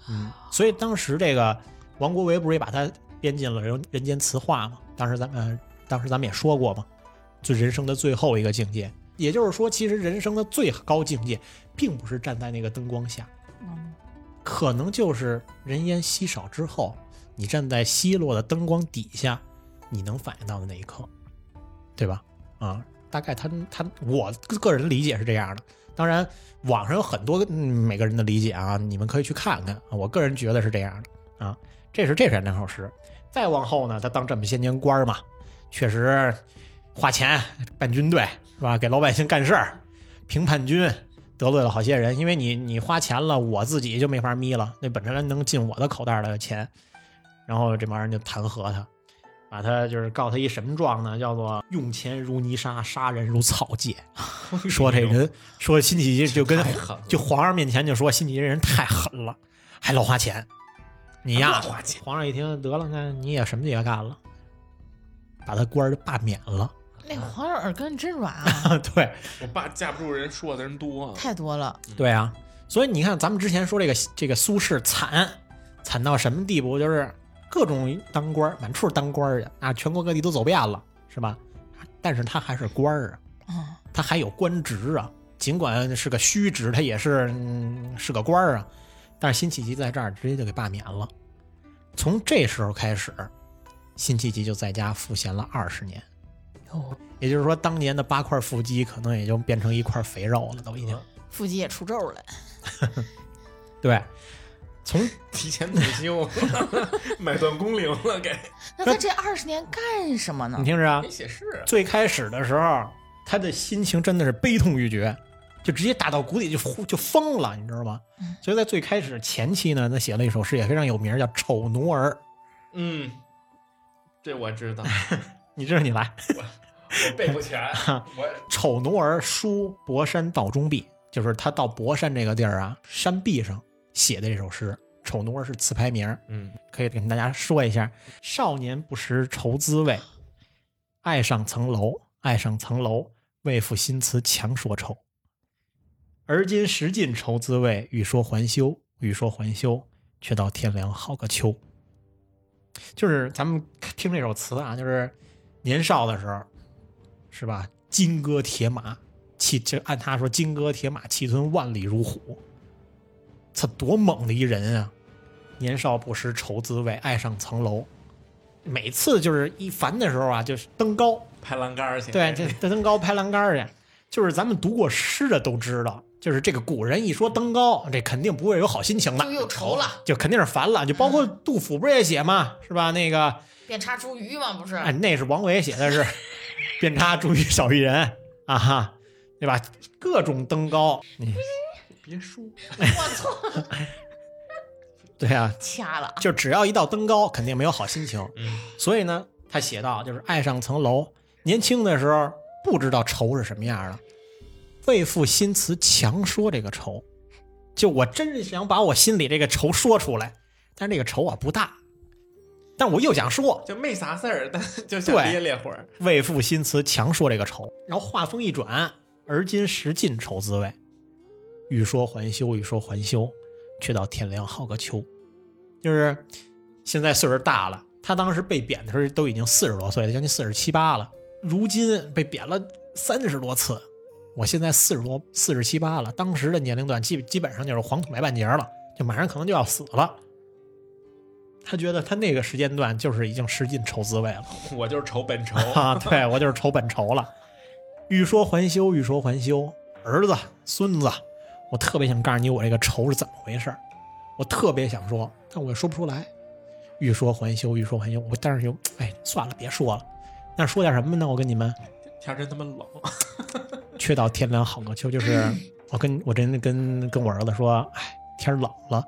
[SPEAKER 1] 嗯，所以当时这个王国维不是也把他编进了人人间词话吗？当时咱们、呃当时咱们也说过嘛，就人生的最后一个境界，也就是说，其实人生的最高境界，并不是站在那个灯光下，
[SPEAKER 3] 嗯
[SPEAKER 1] 可能就是人烟稀少之后，你站在稀落的灯光底下，你能反应到的那一刻，对吧？啊，大概他他我个人理解是这样的。当然，网上有很多、嗯、每个人的理解啊，你们可以去看看。我个人觉得是这样的啊，这是这是两首诗。再往后呢，他当这么些年官嘛，确实花钱办军队是吧？给老百姓干事儿，平叛军，得罪了好些人。因为你你花钱了，我自己就没法眯了。那本身能进我的口袋的钱，然后这帮人就弹劾他，把他就是告他一什么状呢？叫做用钱如泥沙，杀人如草芥。说这人说辛弃疾就跟
[SPEAKER 2] 太狠
[SPEAKER 1] 就皇上面前就说辛弃疾人太狠了，还老花钱。你呀
[SPEAKER 2] 花钱，
[SPEAKER 1] 皇上一听得了，那你也什么也干了，把他官儿就罢免了。
[SPEAKER 3] 那皇上耳根真软啊，
[SPEAKER 1] 对
[SPEAKER 2] 我爸架不住人说的人多，
[SPEAKER 3] 太多了。
[SPEAKER 1] 对啊，所以你看，咱们之前说这个这个苏轼惨，惨到什么地步？就是各种当官儿，满处当官儿去啊，全国各地都走遍了，是吧？但是他还是官儿啊，
[SPEAKER 3] 嗯，
[SPEAKER 1] 他还有官职啊，尽管是个虚职，他也是、嗯、是个官儿啊。但是辛弃疾在这儿直接就给罢免了。从这时候开始，辛弃疾就在家赋闲了二十年。
[SPEAKER 3] 哦，
[SPEAKER 1] 也就是说，当年的八块腹肌可能也就变成一块肥肉了，都已经。
[SPEAKER 3] 腹肌也出皱了。
[SPEAKER 1] 对，从
[SPEAKER 2] 提前退休，买断工龄了，给。
[SPEAKER 3] 那他这二十年干什么呢？
[SPEAKER 1] 你？听着啊
[SPEAKER 2] 没，写诗啊，
[SPEAKER 1] 最开始的时候，他的心情真的是悲痛欲绝，就直接打到谷底就呼就疯了，你知道吗？所以在最开始前期呢，他写了一首诗也非常有名，叫《丑奴儿》。
[SPEAKER 2] 嗯，这我知道，
[SPEAKER 1] 你知道你来，
[SPEAKER 2] 我背不全，我。
[SPEAKER 1] 丑奴儿书博山道中壁，就是他到博山这个地儿啊，山壁上写的这首诗。丑奴儿是词牌名儿，
[SPEAKER 2] 嗯，
[SPEAKER 1] 可以跟大家说一下：少年不识愁滋味，爱上层楼，爱上层楼，为赋新词强说愁。而今识尽愁滋味，欲说还休，欲说还休，却道天凉好个秋。就是咱们听这首词啊，就是年少的时候，是吧？金戈铁马，气就按他说，金戈铁马，气吞万里如虎。他多猛的一人啊！年少不识愁滋味，爱上层楼。每次就是一烦的时候啊，就是登高，
[SPEAKER 2] 拍栏杆去，
[SPEAKER 1] 对，这这登高拍栏杆去。就是咱们读过诗的都知道，就是这个古人一说登高，这肯定不会有好心情的
[SPEAKER 3] 就，又愁了，
[SPEAKER 1] 就肯定是烦了。就包括杜甫不是也写嘛，是吧？那个，
[SPEAKER 3] 遍插茱萸嘛，不是？
[SPEAKER 1] 哎，那是王维写的是“遍插茱萸少一人”啊哈，对吧？各种登高，你
[SPEAKER 2] 别说，
[SPEAKER 3] 我操，
[SPEAKER 1] 对啊，
[SPEAKER 3] 掐了。
[SPEAKER 1] 就只要一到登高，肯定没有好心情。
[SPEAKER 2] 嗯，
[SPEAKER 1] 所以呢，他写道就是爱上层楼，年轻的时候不知道愁是什么样的，为赋新词强说这个愁，就我真是想把我心里这个愁说出来，但是这个愁啊不大，但我又想说，
[SPEAKER 2] 就没啥事儿，但就想
[SPEAKER 1] 对
[SPEAKER 2] 憋憋会儿，
[SPEAKER 1] 为赋新词强说这个愁，然后话锋一转，而今识尽愁滋味，欲说还休，欲说还休，却道天凉好个秋。就是现在岁数大了，他当时被贬的时候都已经四十多岁了，将近四十七八了。如今被贬了三十多次，我现在四十多四十七八了，当时的年龄段基基本上就是黄土埋半截了，就马上可能就要死了。他觉得他那个时间段就是已经识尽愁滋味了。
[SPEAKER 2] 我就是愁本愁，
[SPEAKER 1] 啊，对我就是愁本愁了。欲说还休，欲说还休，儿子、孙子，我特别想告诉你我这个愁是怎么回事儿我特别想说，但我也说不出来。欲说还休，欲说还休，我但是就哎算了，别说了。那说点什么呢？我跟你们，
[SPEAKER 2] 天真他妈冷，
[SPEAKER 1] 却到天凉好个秋，就是 我跟我真的跟跟我儿子说，哎，天冷了，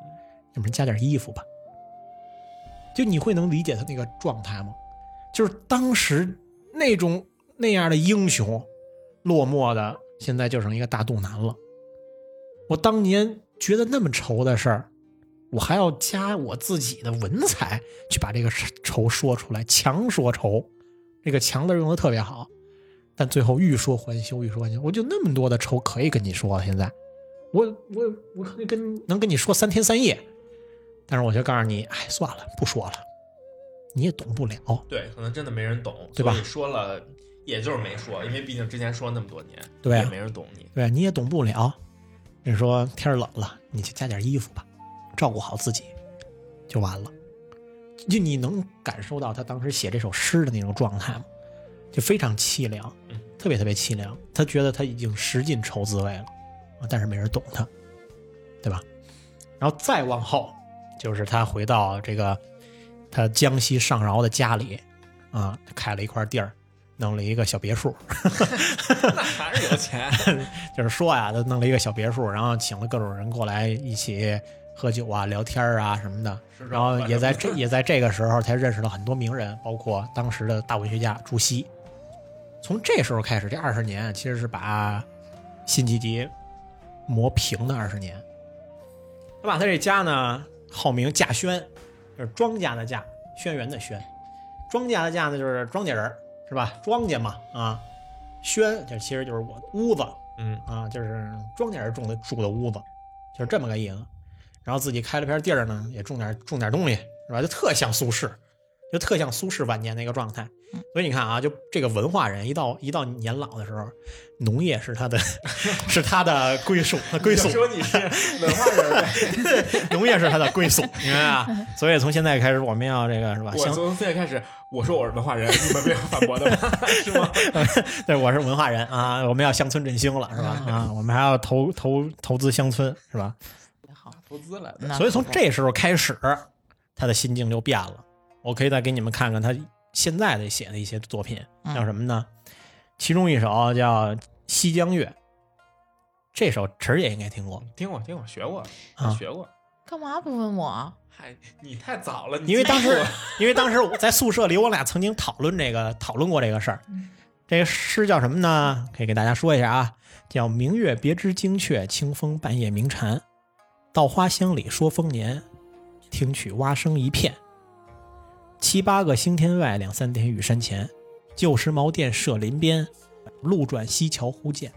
[SPEAKER 1] 你们加点衣服吧。就你会能理解他那个状态吗？就是当时那种那样的英雄，落寞的，现在就剩一个大肚腩了。我当年觉得那么愁的事儿，我还要加我自己的文采去把这个愁说出来，强说愁，这个“强”字用的特别好。但最后欲说还休，欲说还休，我就那么多的愁可以跟你说了。现在，我我我可以跟能跟你说三天三夜，但是我就告诉你，哎，算了，不说了，你也懂不了。
[SPEAKER 2] 对，可能真的没人懂，
[SPEAKER 1] 对吧
[SPEAKER 2] 说了，也就是没说，因为毕竟之前说了那么多年，
[SPEAKER 1] 对啊
[SPEAKER 2] 也没人懂你。
[SPEAKER 1] 对，你也懂不了。你说天儿冷了，你去加点衣服吧，照顾好自己，就完了。就你能感受到他当时写这首诗的那种状态吗？就非常凄凉
[SPEAKER 2] 嗯，
[SPEAKER 1] 特别特别凄凉。他觉得他已经食尽愁滋味了，啊但是没人懂他，对吧？然后再往后，就是他回到这个他江西上饶的家里，啊，开了一块地儿，弄了一个小别墅，
[SPEAKER 2] 那还是有钱，
[SPEAKER 1] 就是说呀，他弄了一个小别墅，然后请了各种人过来一起喝酒啊、聊天儿啊什么的。然后也在 这也在这个时候才认识了很多名人，包括当时的大文学家朱熹。从这时候开始，这二十年其实是把辛弃疾磨平的二十年。他把他这家呢号名稼轩，就是庄稼的稼，轩辕的轩。庄稼的稼呢就是庄稼人儿，是吧？庄稼嘛啊，轩这其实就是我屋子
[SPEAKER 2] 嗯，
[SPEAKER 1] 啊，就是庄稼人种的住的屋子，就是这么个意思。然后自己开了片地儿呢，也种点种点东西，是吧？就特像苏轼，就特像苏轼晚年那个状态。所以你看啊，就这个文化人一到一到年老的时候，农业是他的 是他的归属归宿
[SPEAKER 2] 就，说你是 文化人呗。
[SPEAKER 1] 农业是他的归宿，明白吧？所以从现在开始，我们要这个是吧？
[SPEAKER 2] 我从现在开始，我说我是文化人，你们没有反驳的吧？是吗？
[SPEAKER 1] 对，我是文化人啊，我们要乡村振兴了，是吧？啊，我们还要投投投资乡村，是吧？
[SPEAKER 3] 好，
[SPEAKER 2] 投资来的。
[SPEAKER 3] 那
[SPEAKER 1] 所以从这时候开始，他的心境就变了。我可以再给你们看看他现在的写的一些作品，
[SPEAKER 3] 嗯
[SPEAKER 1] 叫什么呢？其中一首叫《西江月》，这首词儿也应该听过，
[SPEAKER 2] 听过听过，学过，
[SPEAKER 1] 啊
[SPEAKER 2] 学过。
[SPEAKER 3] 干嘛不问我？
[SPEAKER 2] 嗨，你太早了，你
[SPEAKER 1] 因为当时因为当时我 在宿舍里，我俩曾经讨论这个讨论过这个事儿。这个诗叫什么呢？可以给大家说一下啊，叫“明月别枝惊鹊，清风半夜鸣蝉。稻花香里说丰年，听取蛙声一片。七八个星天外，两三点雨山前。旧时茅店社林边，路转溪桥忽见。”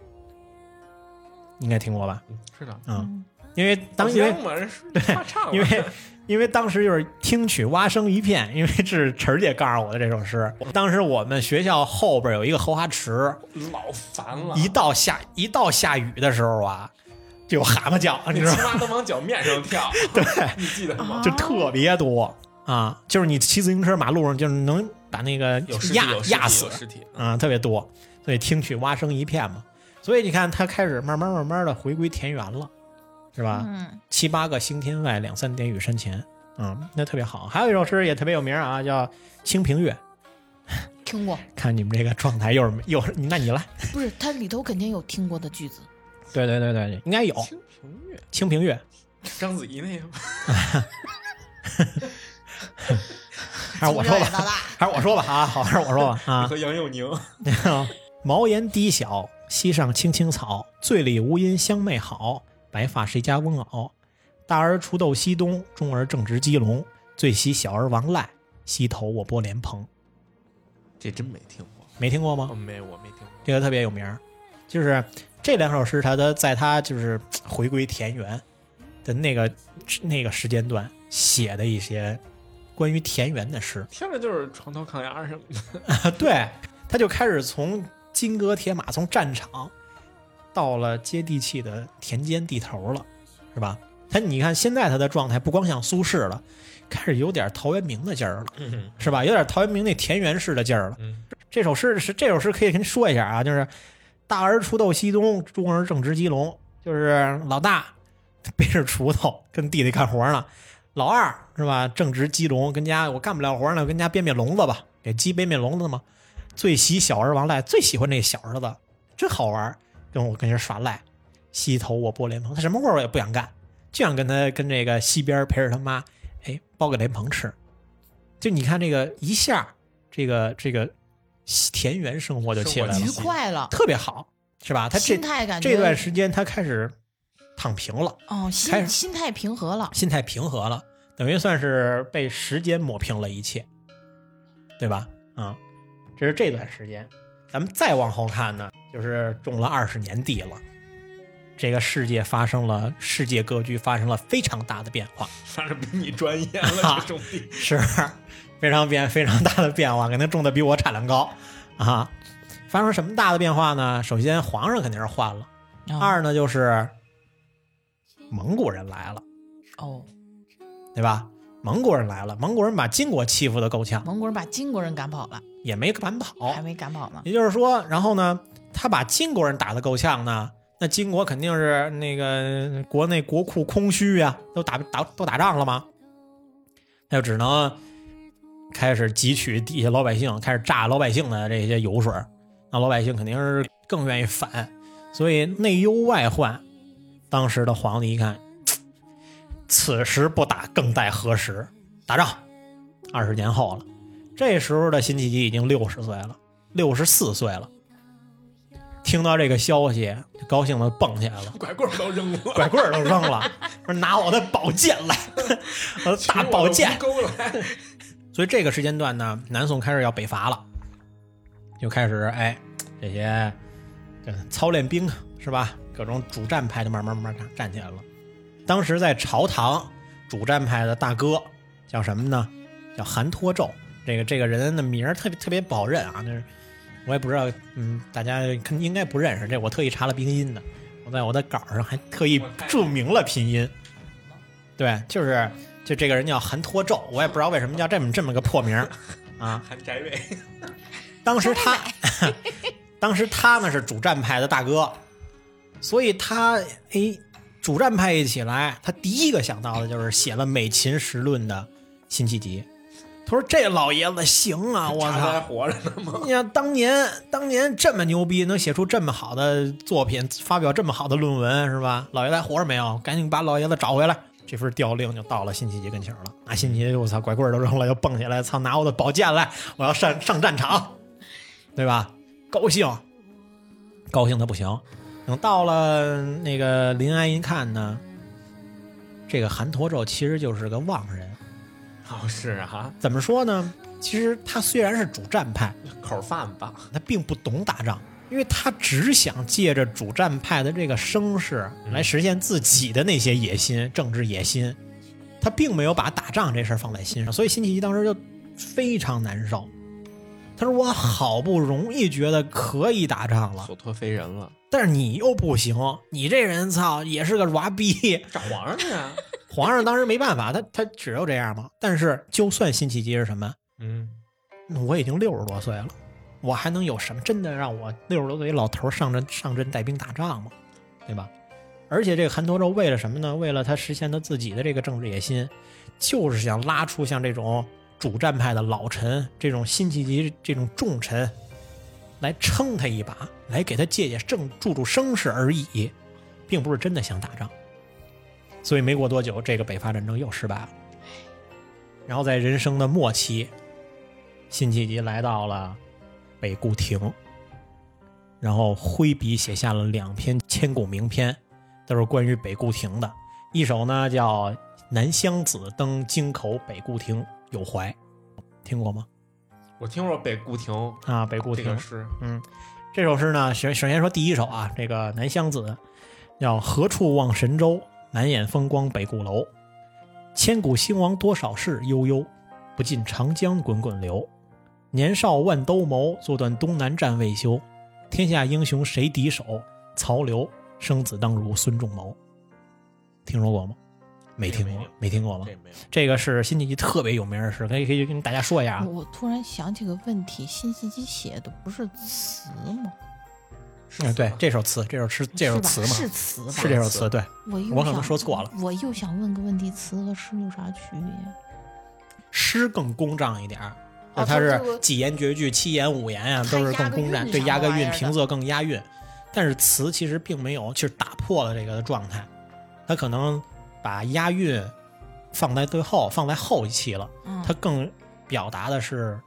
[SPEAKER 1] 应该听过吧？
[SPEAKER 2] 嗯是的，
[SPEAKER 1] 嗯，因为当因为
[SPEAKER 2] 好像我是他唱了，
[SPEAKER 1] 因为因为当时就是听取蛙声一片，因为这是晨儿姐告诉我的这首诗。当时我们学校后边有一个荷花池，
[SPEAKER 2] 老烦了，
[SPEAKER 1] 一到下一到下雨的时候啊，就有蛤蟆叫，你知道吗？
[SPEAKER 2] 那青蛙都往脚面上跳，
[SPEAKER 1] 对，
[SPEAKER 2] 你记得吗？
[SPEAKER 1] 就特别多啊，就是你骑自行车马路上就是能把那个
[SPEAKER 2] 有，
[SPEAKER 1] 压压死
[SPEAKER 2] 有尸体。
[SPEAKER 1] 啊，特别多。所以听取蛙声一片嘛，所以你看他开始慢慢慢慢的回归田园了，是吧？
[SPEAKER 3] 嗯，
[SPEAKER 1] 七八个星天外，两三点雨山前。嗯，那特别好。还有一首诗也特别有名啊，叫《清平乐》。
[SPEAKER 3] 听过，
[SPEAKER 1] 看你们这个状态，又是又是，那你来。
[SPEAKER 3] 不是它里头肯定有听过的句子。
[SPEAKER 1] 对对对对，应该有《
[SPEAKER 2] 清平乐，
[SPEAKER 1] 清平乐》，
[SPEAKER 2] 章子怡那个，
[SPEAKER 1] 还是我说吧，还是我说吧啊，好，还是我说吧啊。
[SPEAKER 2] 和杨佑宁，
[SPEAKER 1] 茅檐低小，溪上青青草，醉里吴音相媚好。白发谁家翁媪？大儿锄豆溪东，中儿正直鸡笼。最喜小儿王赖，溪头我拨莲蓬。
[SPEAKER 2] 这真没听过，
[SPEAKER 1] 没听过吗
[SPEAKER 2] 哦，？没，我没听过。
[SPEAKER 1] 这个特别有名，就是这两首诗，他的在他就是回归田园的那个那个时间段写的一些关于田园的诗。
[SPEAKER 2] 听着就是床头炕沿什么的，
[SPEAKER 1] 对，他就开始从金戈铁马，从战场到了接地气的田间地头了，是吧？他你看现在他的状态不光像苏轼了，开始有点陶渊明的劲儿了，
[SPEAKER 2] 嗯
[SPEAKER 1] 是吧？有点陶渊明那田园式的劲儿了。
[SPEAKER 2] 嗯，
[SPEAKER 1] 这首诗是这首诗可以跟你说一下啊，就是大儿锄豆溪东，中儿正织鸡笼，就是老大背着锄头跟弟弟干活呢，老二是吧正值鸡笼，跟家我干不了活呢，跟家编编笼子吧，给鸡编编笼子嘛。最喜小儿王赖，最喜欢这小儿子，真好玩儿，跟我跟人耍赖。溪头我剥莲蓬，他什么活儿我也不想干，就想跟他跟这个溪边陪着他妈，哎，剥个莲蓬吃。就你看这个一下，这个这个田园生活就起来了
[SPEAKER 3] 愉，快了，
[SPEAKER 1] 特别好，是吧？他这
[SPEAKER 3] 心态感觉
[SPEAKER 1] 这段时间他开始躺平了，
[SPEAKER 3] 哦，心心态平和了。
[SPEAKER 1] 心态平和了，等于算是被时间抹平了一切，对吧？啊、这是这段时间。咱们再往后看呢，就是种了二十年地了，这个世界发生了世界格局发生了非常大的变化，
[SPEAKER 2] 反正比你专业了，这种地。
[SPEAKER 1] 是非常变非常大的变化，肯定种的比我产量高啊。发生什么大的变化呢？首先皇上肯定是换了，
[SPEAKER 3] 哦
[SPEAKER 1] 二呢就是蒙古人来了，
[SPEAKER 3] 哦，
[SPEAKER 1] 对吧？蒙古人来了，蒙古人把金国欺负的够呛，
[SPEAKER 3] 蒙古人把金国人赶跑了，
[SPEAKER 1] 也没赶跑。
[SPEAKER 3] 还没赶跑呢。
[SPEAKER 1] 也就是说，然后呢，他把金国人打得够呛呢，那金国肯定是那个国内国库空虚呀、都打打都打仗了吗？那就只能开始汲取底下老百姓，开始榨老百姓的这些油水儿，那老百姓肯定是更愿意反，所以内忧外患。当时的皇帝一看，此时不打，更待何时？打仗。二十年后了，这时候的辛弃疾已经六十岁了，六十四岁了。听到这个消息，就高兴的蹦起来了，
[SPEAKER 2] 拐棍儿都扔了，
[SPEAKER 1] 拐棍儿都扔了，说拿我的宝剑来，我的大宝剑。
[SPEAKER 2] 来，
[SPEAKER 1] 所以这个时间段呢，南宋开始要北伐了，就开始哎这些操练兵是吧？各种主战派的慢慢慢慢站站起来了。当时在朝堂主战派的大哥叫什么呢？叫韩托胄。这个这个人的名儿特别特别不好认啊，就是我也不知道，嗯，大家肯应该不认识。这我特意查了拼音的，我在我的稿上还特意注明了拼音。对，就是就这个人叫韩托胄，我也不知道为什么叫这么这么个破名儿啊。
[SPEAKER 2] 韩宅伟，
[SPEAKER 1] 当时他，当时他呢是主战派的大哥，所以他哎，主战派一起来，他第一个想到的就是写了《美秦时论》的辛弃疾。他说：“这老爷子行啊，我
[SPEAKER 2] 操还
[SPEAKER 1] 操！
[SPEAKER 2] 活着呢吗？
[SPEAKER 1] 你看当年当年这么牛逼，能写出这么好的作品，发表这么好的论文，是吧？老爷子还活着没有？赶紧把老爷子找回来。”这份调令就到了辛弃疾跟前了。那，辛弃疾，我操，拐棍都扔了，又蹦起来，操，拿我的宝剑来，我要上上战场，对吧？高兴，高兴的不行。等到了那个临安一看呢，这个韩佗胄其实就是个妄人。
[SPEAKER 2] 哦，是啊，
[SPEAKER 1] 怎么说呢？其实他虽然是主战派，
[SPEAKER 2] 口饭吧，
[SPEAKER 1] 他并不懂打仗，因为他只想借着主战派的这个声势来实现自己的那些野心、政治野心，他并没有把打仗这事儿放在心上，所以辛弃疾当时就非常难受。他说：“我好不容易觉得可以打仗了，
[SPEAKER 2] 所托非人了，
[SPEAKER 1] 但是你又不行，你这人操也是个娃逼。
[SPEAKER 2] 找皇上去啊！
[SPEAKER 1] 皇上当时没办法，他他只有这样嘛。但是就算辛弃疾是什么，
[SPEAKER 2] 嗯，
[SPEAKER 1] 我已经六十多岁了，我还能有什么真的让我六十多岁一老头儿上阵上阵带兵打仗吗？对吧？而且这个韩佗胄为了什么呢？为了他实现他自己的这个政治野心，就是想拉出像这种主战派的老臣，这种辛弃疾这种重臣，来撑他一把，来给他借借正助助声势而已，并不是真的想打仗。所以没过多久，这个北伐战争又失败了。然后在人生的末期，辛弃疾来到了北固亭，然后挥笔写下了两篇千古名篇，都是关于北固亭的。一首呢叫《南乡子登京口北固亭有怀》，听过吗？
[SPEAKER 2] 我听说北固亭
[SPEAKER 1] 啊，北固亭
[SPEAKER 2] 这个。诗，
[SPEAKER 1] 嗯，这首诗呢，首首先说第一首啊，这个南乡子叫“何处望神州，满眼风光北固楼。千古兴亡多少事，悠悠，不尽长江滚滚流。年少万兜鍪，坐断东南战未休。天下英雄谁敌手？曹刘生子当如孙仲谋。听说过吗？没听过
[SPEAKER 2] 这个没
[SPEAKER 1] 听过吗
[SPEAKER 2] 这？
[SPEAKER 1] 个是辛弃疾特别有名的诗，可以可以跟大家说一下啊。
[SPEAKER 3] 我突然想起个问题，辛弃疾写的不是词吗？
[SPEAKER 1] 嗯，对，这首词，这首诗，这首词嘛，
[SPEAKER 3] 是词吧？
[SPEAKER 1] 是这首词，对。
[SPEAKER 3] 我又
[SPEAKER 1] 我可能
[SPEAKER 3] 想
[SPEAKER 1] 说错了。
[SPEAKER 3] 我又想问个问题，词和诗有啥区别？
[SPEAKER 1] 诗更公仗一点儿，
[SPEAKER 3] 哦
[SPEAKER 1] 它是几言绝句、七言五言呀、都是更公战，
[SPEAKER 3] 韵
[SPEAKER 1] 对，押个韵，平仄更押韵。但是词其实并没有，就是打破了这个的状态，它可能把押韵放在最后，放在后一期了，
[SPEAKER 3] 嗯，
[SPEAKER 1] 它更表达的是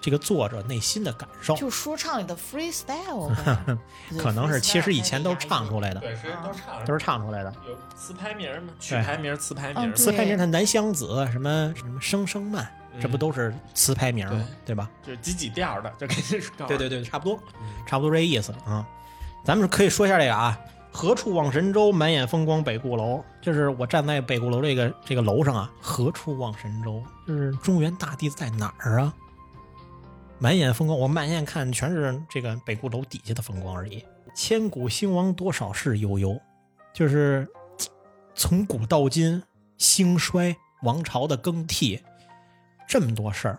[SPEAKER 1] 这个作者内心的感受，
[SPEAKER 3] 就说唱里的 freestyle 呗
[SPEAKER 1] 可能是其实以前都是唱出来的，
[SPEAKER 2] 对，都唱，
[SPEAKER 1] 都是唱出来的。
[SPEAKER 2] 有词牌名嘛，曲牌名、词牌名，
[SPEAKER 1] 词牌名，它南乡子什么什么声声慢，这不
[SPEAKER 2] 嗯
[SPEAKER 1] 都是词牌名吗？对。吧？
[SPEAKER 2] 就是几几调的，就跟你告诉
[SPEAKER 1] 对对对，差不多，
[SPEAKER 2] 嗯。
[SPEAKER 1] 差不多这意思啊。咱们可以说一下这个啊，何处望神州，满眼风光北固楼。就是我站在北固楼这个这个楼上啊，何处望神州？就是中原大地在哪儿啊？满眼风光，我满眼看全是这个北固楼底下的风光而已。千古兴亡多少事，悠悠，就是从古到今兴衰王朝的更替，这么多事儿，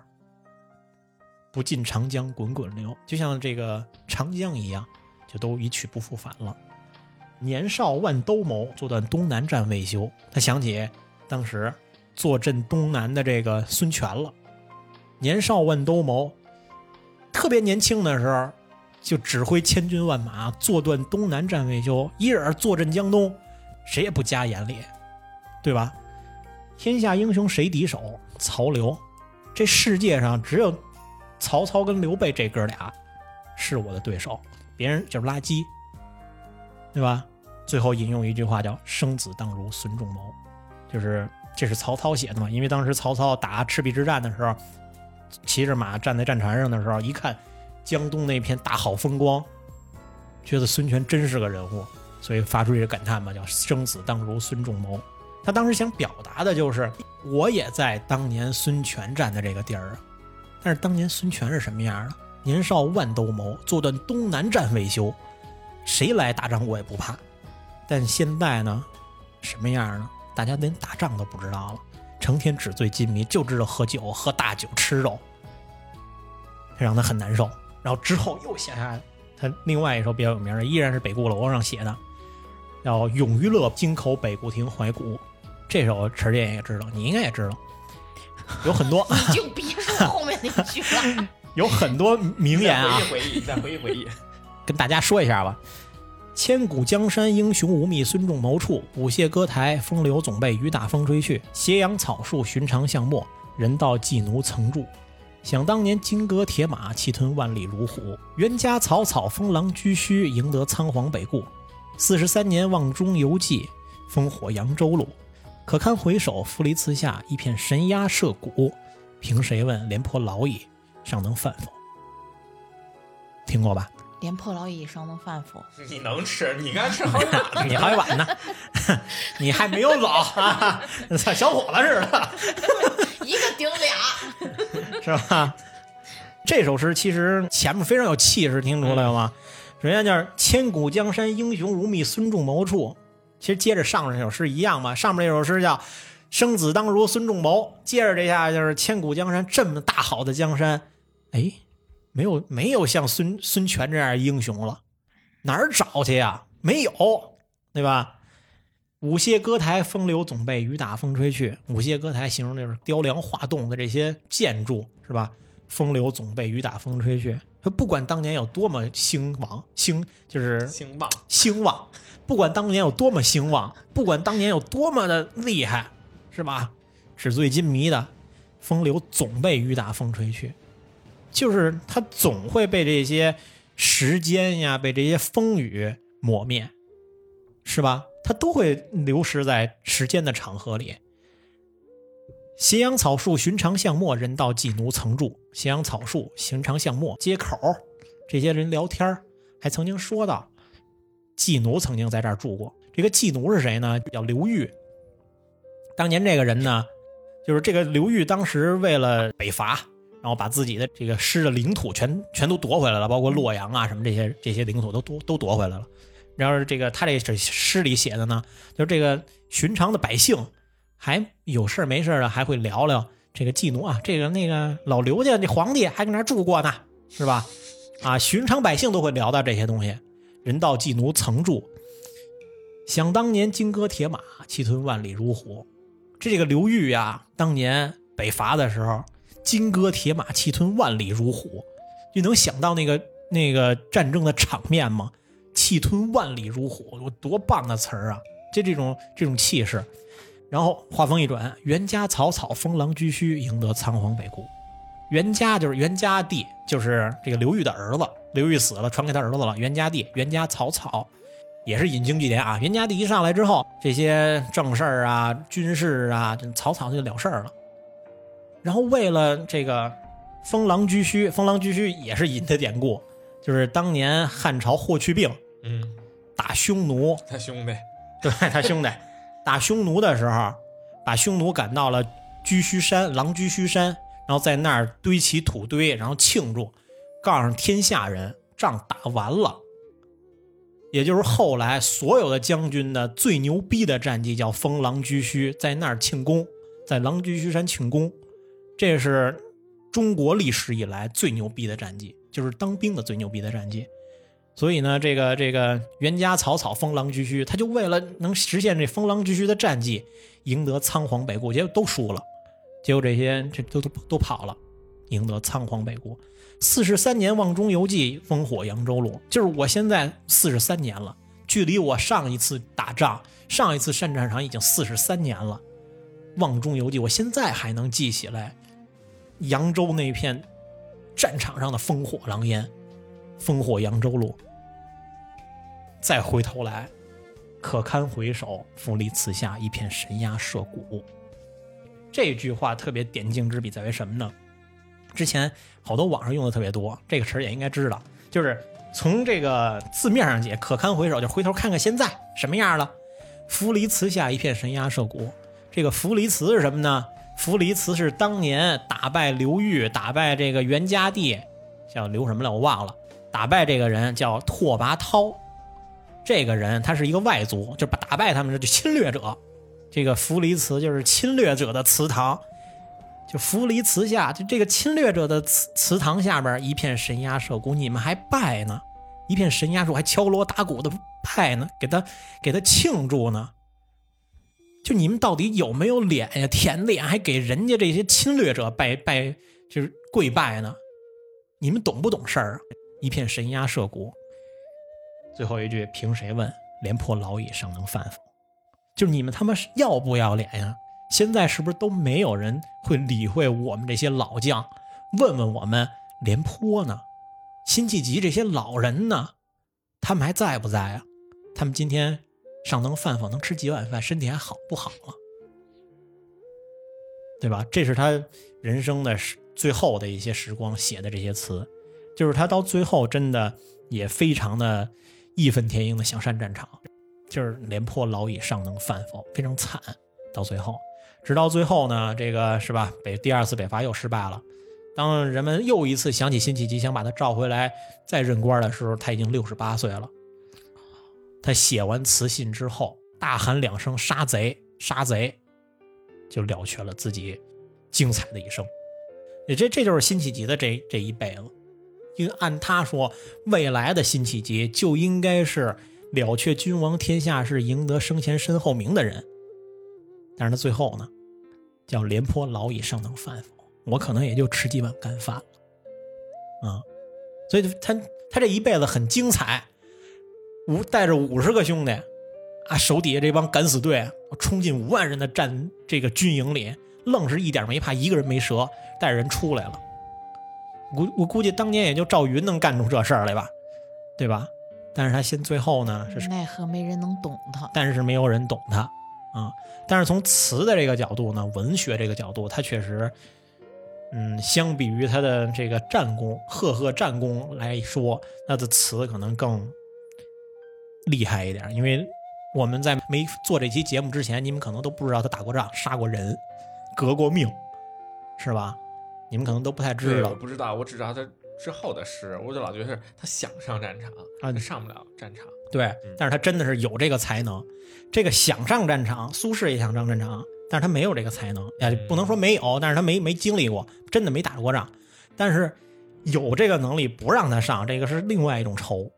[SPEAKER 1] 不尽长江滚滚流，就像这个长江一样，就都一去不复返了。年少万兜鍪，坐断东南战未休。他想起当时坐镇东南的这个孙权了。年少万兜鍪，特别年轻的时候就指挥千军万马，坐断东南战未休，一人坐镇江东，谁也不加眼里，对吧？天下英雄谁敌手？曹刘。这世界上只有曹操跟刘备这哥俩是我的对手，别人就是垃圾，对吧？最后引用一句话叫“生子当如孙仲谋”，就是这是曹操写的嘛？因为当时曹操打赤壁之战的时候，骑着马站在战船上的时候，一看江东那片大好风光，觉得孙权真是个人物，所以发出一个感叹嘛，叫“生子当如孙仲谋”。他当时想表达的就是，我也在当年孙权站的这个地儿啊。但是当年孙权是什么样的？年少万兜鍪，坐断东南战未休，谁来打仗我也不怕。但现在呢，什么样呢？大家连打仗都不知道了，成天纸醉金迷，就知道喝酒、喝大酒、吃肉，这让他很难受。然后之后又写下他另外一首比较有名的，依然是北固楼上写的，叫《永于乐京口北固亭怀古》。这首池姐也知道，你应该也知道，有很多
[SPEAKER 3] 你就别说后面那句了。
[SPEAKER 1] 有很多名言啊，
[SPEAKER 2] 回忆回忆，再回忆回忆。
[SPEAKER 1] 跟大家说一下吧。千古江山英雄无觅孙仲谋处，舞榭歌台风流总被雨打风吹去。斜阳草树寻常巷陌，人道寄奴曾住。想当年金戈铁马，气吞万里如虎。冤家草草，风狼居胥，赢得仓皇北顾。四十三年望中犹记，烽火扬州路。可堪回首，负离辞下，一片神鸦社鼓。凭谁问，廉颇老矣，尚能饭否？听过吧？
[SPEAKER 3] 廉颇老矣，尚能饭否？
[SPEAKER 2] 你能吃？你刚吃好几碗 呢。
[SPEAKER 1] 你好几碗呢？你还没有老啊，像小伙子似的，
[SPEAKER 3] 一个顶俩。
[SPEAKER 1] 是吧？这首诗其实前面非常有气势，听出来了吗？首先就是“千古江山英雄无觅孙仲谋处”，其实接着上面那首诗一样嘛。上面那首诗叫“生子当如孙仲谋”，接着这下就是“千古江山这么大好的江山，哎，没有没有像孙孙权这样的英雄了，哪儿找去呀？没有，对吧？舞榭歌台风流总被雨打风吹去。舞榭歌台形容就是雕梁画栋的这些建筑，是吧？风流总被雨打风吹去。说不管当年有多么兴旺，兴就是
[SPEAKER 2] 兴旺，
[SPEAKER 1] 兴旺，不管当年有多么兴旺，不管当年有多么的厉害，是吧？纸醉金迷的风流总被雨打风吹去，就是它总会被这些时间呀，被这些风雨磨灭，是吧？它都会流失在时间的长河里。斜阳草树，寻常巷陌，人道妓奴曾住。斜阳草树，寻常巷陌，街口这些人聊天还曾经说到，妓奴曾经在这儿住过。这个妓奴是谁呢？叫刘裕。当年这个人呢，就是这个刘裕当时为了北伐，然后把自己的这个失的领土全全都夺回来了，包括洛阳啊什么这些这些领土都夺都夺回来了。然后这个他这这诗里写的呢，就是这个寻常的百姓还有事没事儿的还会聊聊这个妓奴啊，这个那个老刘家那皇帝还跟那住过呢，是吧？啊，寻常百姓都会聊到这些东西。人道妓奴曾住，想当年金戈铁马，气吞万里如虎。这个刘裕呀，当年北伐的时候，金戈铁马，气吞万里如虎，就能想到那个那个战争的场面吗？气吞万里如虎，我多棒的词儿啊！就这种这种气势。然后话锋一转，袁家草草，封狼居胥，赢得仓皇北顾。袁家就是袁家弟，就是这个刘裕的儿子。刘裕死了，传给他儿子了。袁家弟，袁家草草，也是引经据典啊。袁家弟一上来之后，这些正事儿啊、军事啊，草草就了事儿了。然后为了这个封狼居胥，封狼居胥也是引的典故，就是当年汉朝霍去病
[SPEAKER 2] 嗯，
[SPEAKER 1] 打匈奴，
[SPEAKER 2] 他兄弟，
[SPEAKER 1] 对他兄弟打匈奴的时候，把匈奴赶到了居胥山，狼居胥山，然后在那儿堆起土堆，然后庆祝，告诉天下人仗打完了。也就是后来所有的将军的最牛逼的战绩叫封狼居胥，在那儿庆功，在狼居胥山庆功，这是中国历史以来最牛逼的战绩，就是当兵的最牛逼的战绩。所以呢，这个这个袁家草草，封狼居胥，他就为了能实现这封狼居胥的战绩，赢得仓皇北顾，结果都输了，结果这些这都都都跑了，赢得仓皇北顾。四十三年望中犹记，烽火扬州路。就是我现在四十三年了，距离我上一次打仗、上一次上战场已经四十三年了。望中犹记，我现在还能记起来扬州那片战场上的烽火狼烟，烽火扬州路。再回头来，可堪回首，负离辞下，一片神鸦社鼓。这句话特别点睛之笔在于什么呢？之前好多网上用的特别多，这个词也应该知道，就是从这个字面上解，可堪回首，就回头看看现在什么样了。扶离辞下，一片神鸦社鼓。这个扶离辞是什么呢？扶离辞是当年打败刘裕、打败这个袁家帝，叫刘什么来我忘了。打败这个人叫拓跋焘，这个人他是一个外族，就打败他们的就侵略者。这个扶离祠就是侵略者的祠堂，就扶离祠下，就这个侵略者的祠祠堂下边一片神鸦社鼓，你们还拜呢？一片神鸦社还敲锣打鼓的拜呢，给他给他庆祝呢。就你们到底有没有脸呀？舔脸还给人家这些侵略者拜拜，就是跪拜呢？你们懂不懂事儿啊？一片神鸦社鼓。最后一句，凭谁问？廉颇老矣，尚能饭否？就你们他妈要不要脸呀？现在是不是都没有人会理会我们这些老将？问问我们廉颇呢？辛弃疾这些老人呢？他们还在不在啊？他们今天尚能饭否？能吃几碗饭？身体还好不好了？对吧？这是他人生的最后的一些时光写的这些词，就是他到最后真的也非常的义愤填膺的想上战场。就是廉颇老矣，尚能饭否？非常惨。到最后，直到最后呢，这个是吧？北第二次北伐又失败了。当人们又一次想起辛弃疾，想把他召回来再任官的时候，他已经六十八岁了。他写完词信之后，大喊两声“杀贼，杀贼”，就了却了自己精彩的一生。也这这就是辛弃疾的这这一辈子。因为按他说，未来的辛弃疾就应该是。了却君王天下事，赢得生前身后名的人，但是他最后呢，叫廉颇老矣，尚能饭否？我可能也就吃几碗干饭了，啊，所以他他这一辈子很精彩，五带着五十个兄弟啊，手底下这帮敢死队冲进五万人的战这个军营里，愣是一点没怕，一个人没折，带着人出来了。估我估计当年也就赵云能干出这事儿来吧，对吧？但是他先最后呢是，
[SPEAKER 3] 奈何没人能懂他。
[SPEAKER 1] 但是没有人懂他啊。但是从词的这个角度呢，文学这个角度，他确实，嗯，相比于他的这个战功、赫赫战功来说，他的词可能更厉害一点。因为我们在没做这期节目之前，你们可能都不知道他打过仗、杀过人、革过命，是吧？你们可能都不太知道
[SPEAKER 2] 我。不知道，我只知道他之后的事，我就老觉得是他想上战场
[SPEAKER 1] 啊
[SPEAKER 2] 他上不了战场。
[SPEAKER 1] 对，但是他真的是有这个才能。这个想上战场，苏轼也想上战场，但是他没有这个才能。呀，不能说没有，但是他没没经历过，真的没打过仗。但是有这个能力不让他上，这个是另外一种愁，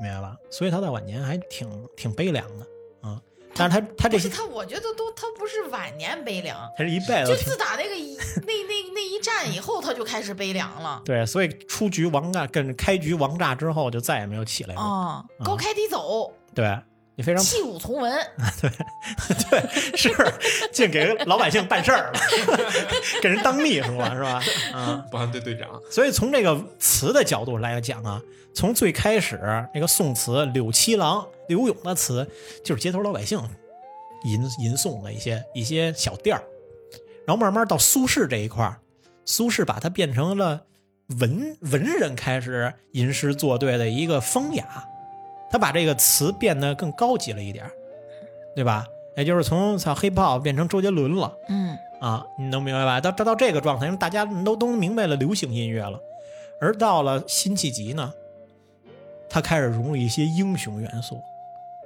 [SPEAKER 1] 明白吧？所以他在晚年还挺挺悲凉的啊。但是他他这些
[SPEAKER 3] 他，我觉得都他不是晚年悲凉，
[SPEAKER 1] 他是一辈子
[SPEAKER 3] 就自打那个一 那那那一战以后，他就开始悲凉了。
[SPEAKER 1] 对，所以出局王炸跟开局王炸之后，就再也没有起来过。
[SPEAKER 3] 啊，高开低走，
[SPEAKER 1] 对你非常
[SPEAKER 3] 弃武从文，
[SPEAKER 1] 对对，是净给老百姓办事儿了，给人当秘书了，是吧？啊，
[SPEAKER 2] 保安队队长，
[SPEAKER 1] 所以从这个词的角度来讲啊，从最开始那个宋词柳七郎、柳永的词，就是街头老百姓吟吟诵的一些一些小调儿。然后慢慢到苏轼这一块儿，苏轼把它变成了文文人开始吟诗作对的一个风雅，他把这个词变得更高级了一点儿对吧？也就是从操黑豹变成周杰伦了。
[SPEAKER 3] 嗯，
[SPEAKER 1] 啊，你能明白吧？到到到这个状态，因为大家都都明白了流行音乐了。而到了辛弃疾呢，他开始融入一些英雄元素，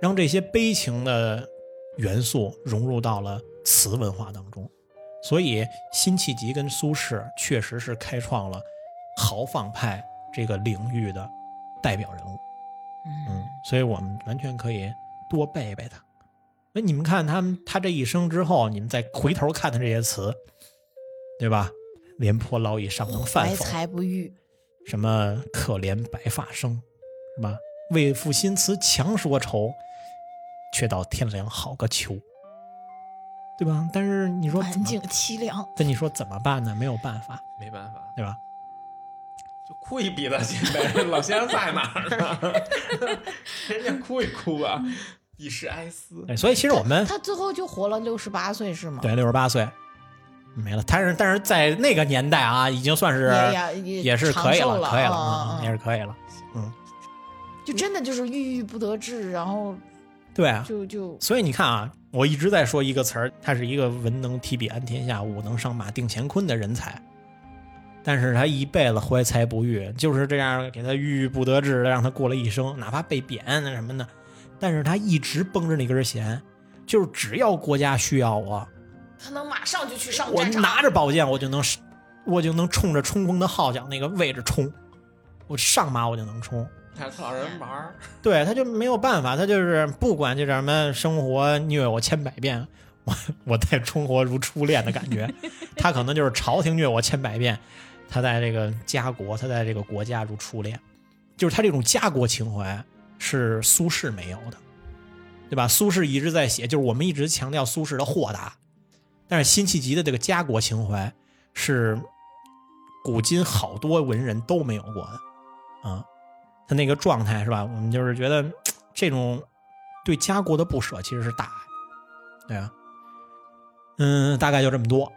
[SPEAKER 1] 让这些悲情的元素融入到了词文化当中。所以，辛弃疾跟苏轼确实是开创了豪放派这个领域的代表人物。嗯，所以我们完全可以多背背他。那你们看他们他这一生之后，你们再回头看他这些词，对吧？廉颇老矣，尚能饭否怀？
[SPEAKER 3] 才不遇，
[SPEAKER 1] 什么可怜白发生，是吧？为赋新词强说愁，却道天凉好个秋。对吧？但是你说
[SPEAKER 3] 环境凄凉。
[SPEAKER 1] 那你说怎么办呢？没有办法，
[SPEAKER 2] 没办法，
[SPEAKER 1] 对吧？
[SPEAKER 2] 就哭一鼻子去呗。老先生在哪儿呢？人家哭一哭啊，以示哀思。
[SPEAKER 1] 哎，所以其实我们
[SPEAKER 3] 他最后就活了六十八岁是吗？
[SPEAKER 1] 对六十八岁没了，但是但是在那个年代啊，已经算是
[SPEAKER 3] 也也
[SPEAKER 1] 也是可以
[SPEAKER 3] 了，
[SPEAKER 1] 可以了，
[SPEAKER 3] 嗯
[SPEAKER 1] 嗯也是可以了。
[SPEAKER 3] 嗯就真的就是郁郁不得志，然后
[SPEAKER 1] 对啊，
[SPEAKER 3] 就就
[SPEAKER 1] 所以你看啊，我一直在说一个词儿，他是一个文能提笔安天下，武能上马定乾坤的人才，但是他一辈子怀才不遇，就是这样给他郁郁不得志的，让他过了一生，哪怕被贬那什么的，但是他一直绷着那根弦，就是只要国家需要我，
[SPEAKER 3] 他能马上就去上
[SPEAKER 1] 我
[SPEAKER 3] 战场。
[SPEAKER 1] 拿着宝剑，我就能，我就能冲着冲锋的号角那个位置冲，我上马我就能冲。
[SPEAKER 2] 看他老人玩儿，
[SPEAKER 1] 对，他就没有办法，他就是不管这什么生活虐我千百遍，我我待生活如初恋的感觉。他可能就是朝廷虐我千百遍，他在这个家国，他在这个国家如初恋，就是他这种家国情怀是苏轼没有的，对吧？苏轼一直在写，就是我们一直强调苏轼的豁达，但是辛弃疾的这个家国情怀是古今好多文人都没有过的啊。他那个状态是吧？我们就是觉得这种对家国的不舍其实是大爱，对啊。嗯，大概就这么多，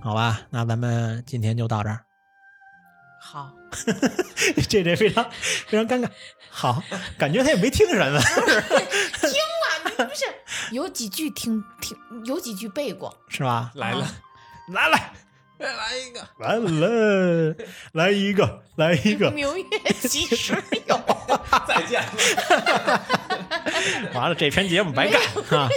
[SPEAKER 1] 好吧？那咱们今天就到这儿。
[SPEAKER 3] 好，
[SPEAKER 1] 这这非常非常尴尬。好，感觉他也没听什么，听了
[SPEAKER 3] 不是有几句听听，有几句背过。
[SPEAKER 1] 是吧？
[SPEAKER 2] 来了，
[SPEAKER 1] 来来
[SPEAKER 2] 再来一个。
[SPEAKER 1] 来了，来一个，来一个。
[SPEAKER 3] 明月几时有？
[SPEAKER 2] 再见了。
[SPEAKER 1] 完了，这篇节目白干啊！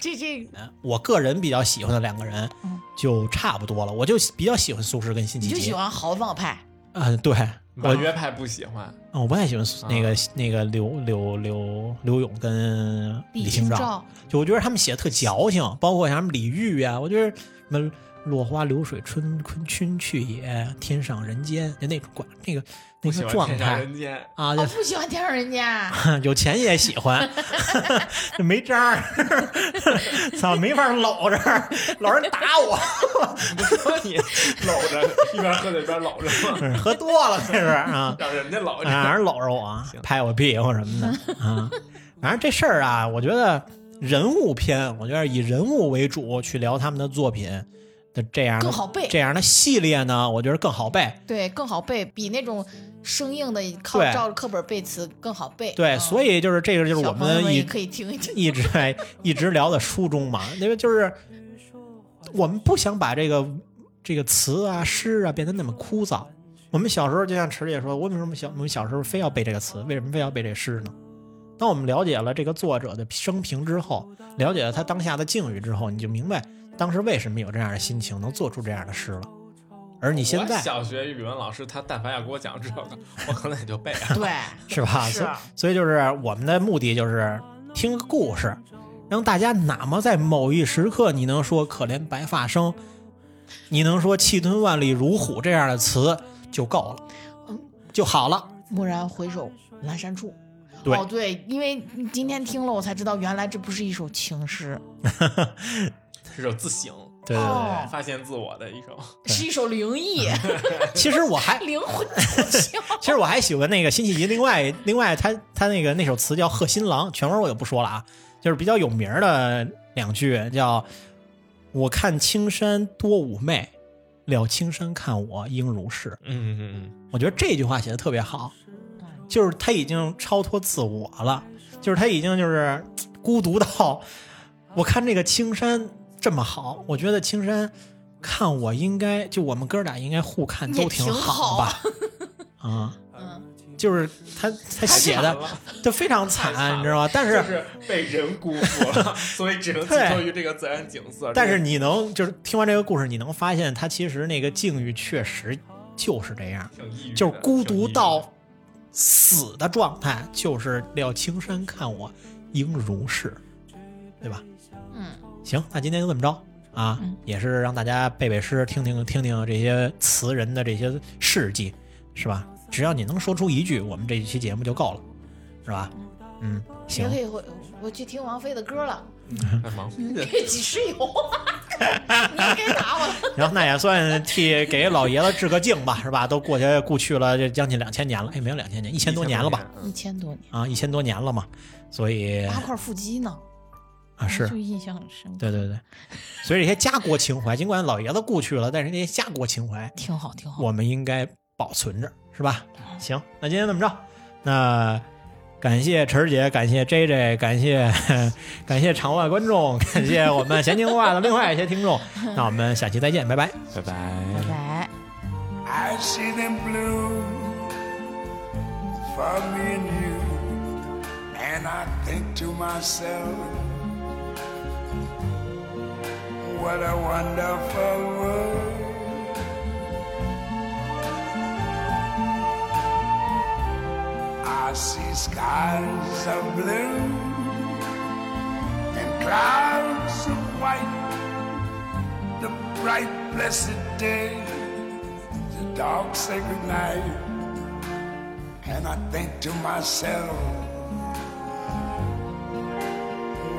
[SPEAKER 3] 这这
[SPEAKER 1] 我个人比较喜欢的两个人
[SPEAKER 3] 嗯
[SPEAKER 1] 就差不多了，我就比较喜欢苏轼跟辛弃疾
[SPEAKER 3] 你就喜。欢豪放派，
[SPEAKER 1] 嗯，对，我
[SPEAKER 2] 婉约派不喜欢，
[SPEAKER 1] 嗯我不太喜欢那个、那个刘刘刘刘勇跟李清照，就我觉得他们写的特矫情，包括像什么李煜呀，我觉得什么落花流水春春春去也，天上人间就那种管那个那个状态
[SPEAKER 2] 人间。
[SPEAKER 1] 啊，
[SPEAKER 3] 我
[SPEAKER 1] 就
[SPEAKER 3] 不喜欢天上人间。
[SPEAKER 1] 有钱也喜欢，这没招儿，操，没法搂着，老人打我，
[SPEAKER 2] 你搂着，一边喝酒一边搂着吗？
[SPEAKER 1] 喝多了这是啊。
[SPEAKER 2] 让人家搂着。
[SPEAKER 1] 让人搂着我，拍我屁股什么的啊。反正这事儿啊，我觉得人物篇，我觉得以人物为主去聊他们的作品的这样的
[SPEAKER 3] 更好背
[SPEAKER 1] 这样的系列呢，我觉得更好背。
[SPEAKER 3] 对，更好背，比那种生硬的靠照着课本背词更好背。
[SPEAKER 1] 对，
[SPEAKER 3] 嗯
[SPEAKER 1] 所以就是这个就是我们一
[SPEAKER 3] 们可以听一听。
[SPEAKER 1] 一直在一直聊的书中嘛，因为就是我们不想把这个这个词啊诗啊变得那么枯燥。我们小时候就像池姐说，为什么小我们小时候非要背这个词？为什么非要背这诗呢？当我们了解了这个作者的生平之后，了解了他当下的境遇之后，你就明白当时为什么有这样的心情，能做出这样的诗了。而你现在
[SPEAKER 2] 小学语文老师他但凡要给我讲这个，我可能也就背了。
[SPEAKER 3] 对，
[SPEAKER 1] 是吧？所以
[SPEAKER 3] 是啊
[SPEAKER 1] 所以就是我们的目的就是听个故事，让大家哪怕在某一时刻你能说“可怜白发生”，你能说“气吞万里如虎”这样的词就够了，
[SPEAKER 3] 嗯
[SPEAKER 1] 就好了。
[SPEAKER 3] 蓦然回首，阑珊处。
[SPEAKER 1] 对
[SPEAKER 3] 哦对，因为今天听了，我才知道原来这不是一首情诗，
[SPEAKER 2] 是首自省、
[SPEAKER 1] 对对对
[SPEAKER 3] 哦
[SPEAKER 2] 发现自我的一首。
[SPEAKER 3] 是一首灵异，
[SPEAKER 1] 其实我还
[SPEAKER 3] 灵魂出。
[SPEAKER 1] 其实我还喜欢那个辛弃疾，另外另外他他那个那首词叫《贺新郎》，全文我就不说了啊，就是比较有名的两句，叫“我看青山多妩媚，了青山看我应如是”。
[SPEAKER 2] 嗯嗯嗯
[SPEAKER 1] 我觉得这句话写的特别好，就是他已经超脱自我了，就是他已经就是孤独到，我看这个青山这么好，我觉得青山看我应该就我们哥俩应该互看都
[SPEAKER 3] 挺
[SPEAKER 1] 好吧，啊，
[SPEAKER 3] 嗯，
[SPEAKER 1] 就是他他写的
[SPEAKER 2] 了
[SPEAKER 1] 就非常
[SPEAKER 2] 惨
[SPEAKER 1] 惨，你知道吗？但
[SPEAKER 2] 就是是被人辜负了，所以只能寄托于这个自然景色。
[SPEAKER 1] 但是你能就是听完这个故事，你能发现他其实那个境遇确实就是这样。就是孤独到死的状态，就是廖青山看我应如是，对吧？
[SPEAKER 3] 嗯，
[SPEAKER 1] 行，那今天就这么着啊，
[SPEAKER 3] 嗯
[SPEAKER 1] 也是让大家背背诗，听听听听这些词人的这些事迹，是吧？只要你能说出一句，我们这一期节目就够了，是吧？嗯，
[SPEAKER 3] 也
[SPEAKER 1] 行
[SPEAKER 3] 可，以我我去听王菲的歌了，
[SPEAKER 2] 哎，王菲的
[SPEAKER 3] 这 几十有，你给打我了。
[SPEAKER 1] 行，那也算替给老爷子致个敬吧，是吧？都过去故去了这将近两千年了，哎，没有两千年，一千多年了吧？
[SPEAKER 3] 一千多年，
[SPEAKER 1] 啊，一千多年了嘛，所以
[SPEAKER 3] 八块腹肌呢，
[SPEAKER 1] 啊是
[SPEAKER 3] 就印象很深刻。
[SPEAKER 1] 对对对，所以这些家国情怀，尽管老爷子故去了，但是那些家国情怀，
[SPEAKER 3] 挺好，挺好。
[SPEAKER 1] 我们应该保存着，是吧？行，那今天这么着，那感谢晨儿姐，感谢 J J，感谢感谢场外观众，感谢我们闲情话的另外一些听众，那我们下期再见，拜拜。
[SPEAKER 2] 拜拜
[SPEAKER 3] 拜拜。
[SPEAKER 4] I see them blue for me and you, and I think to myself, what a wonderful world. I see skies of blue and clouds of white, the bright blessed day the dark sacred night, and I think to myself,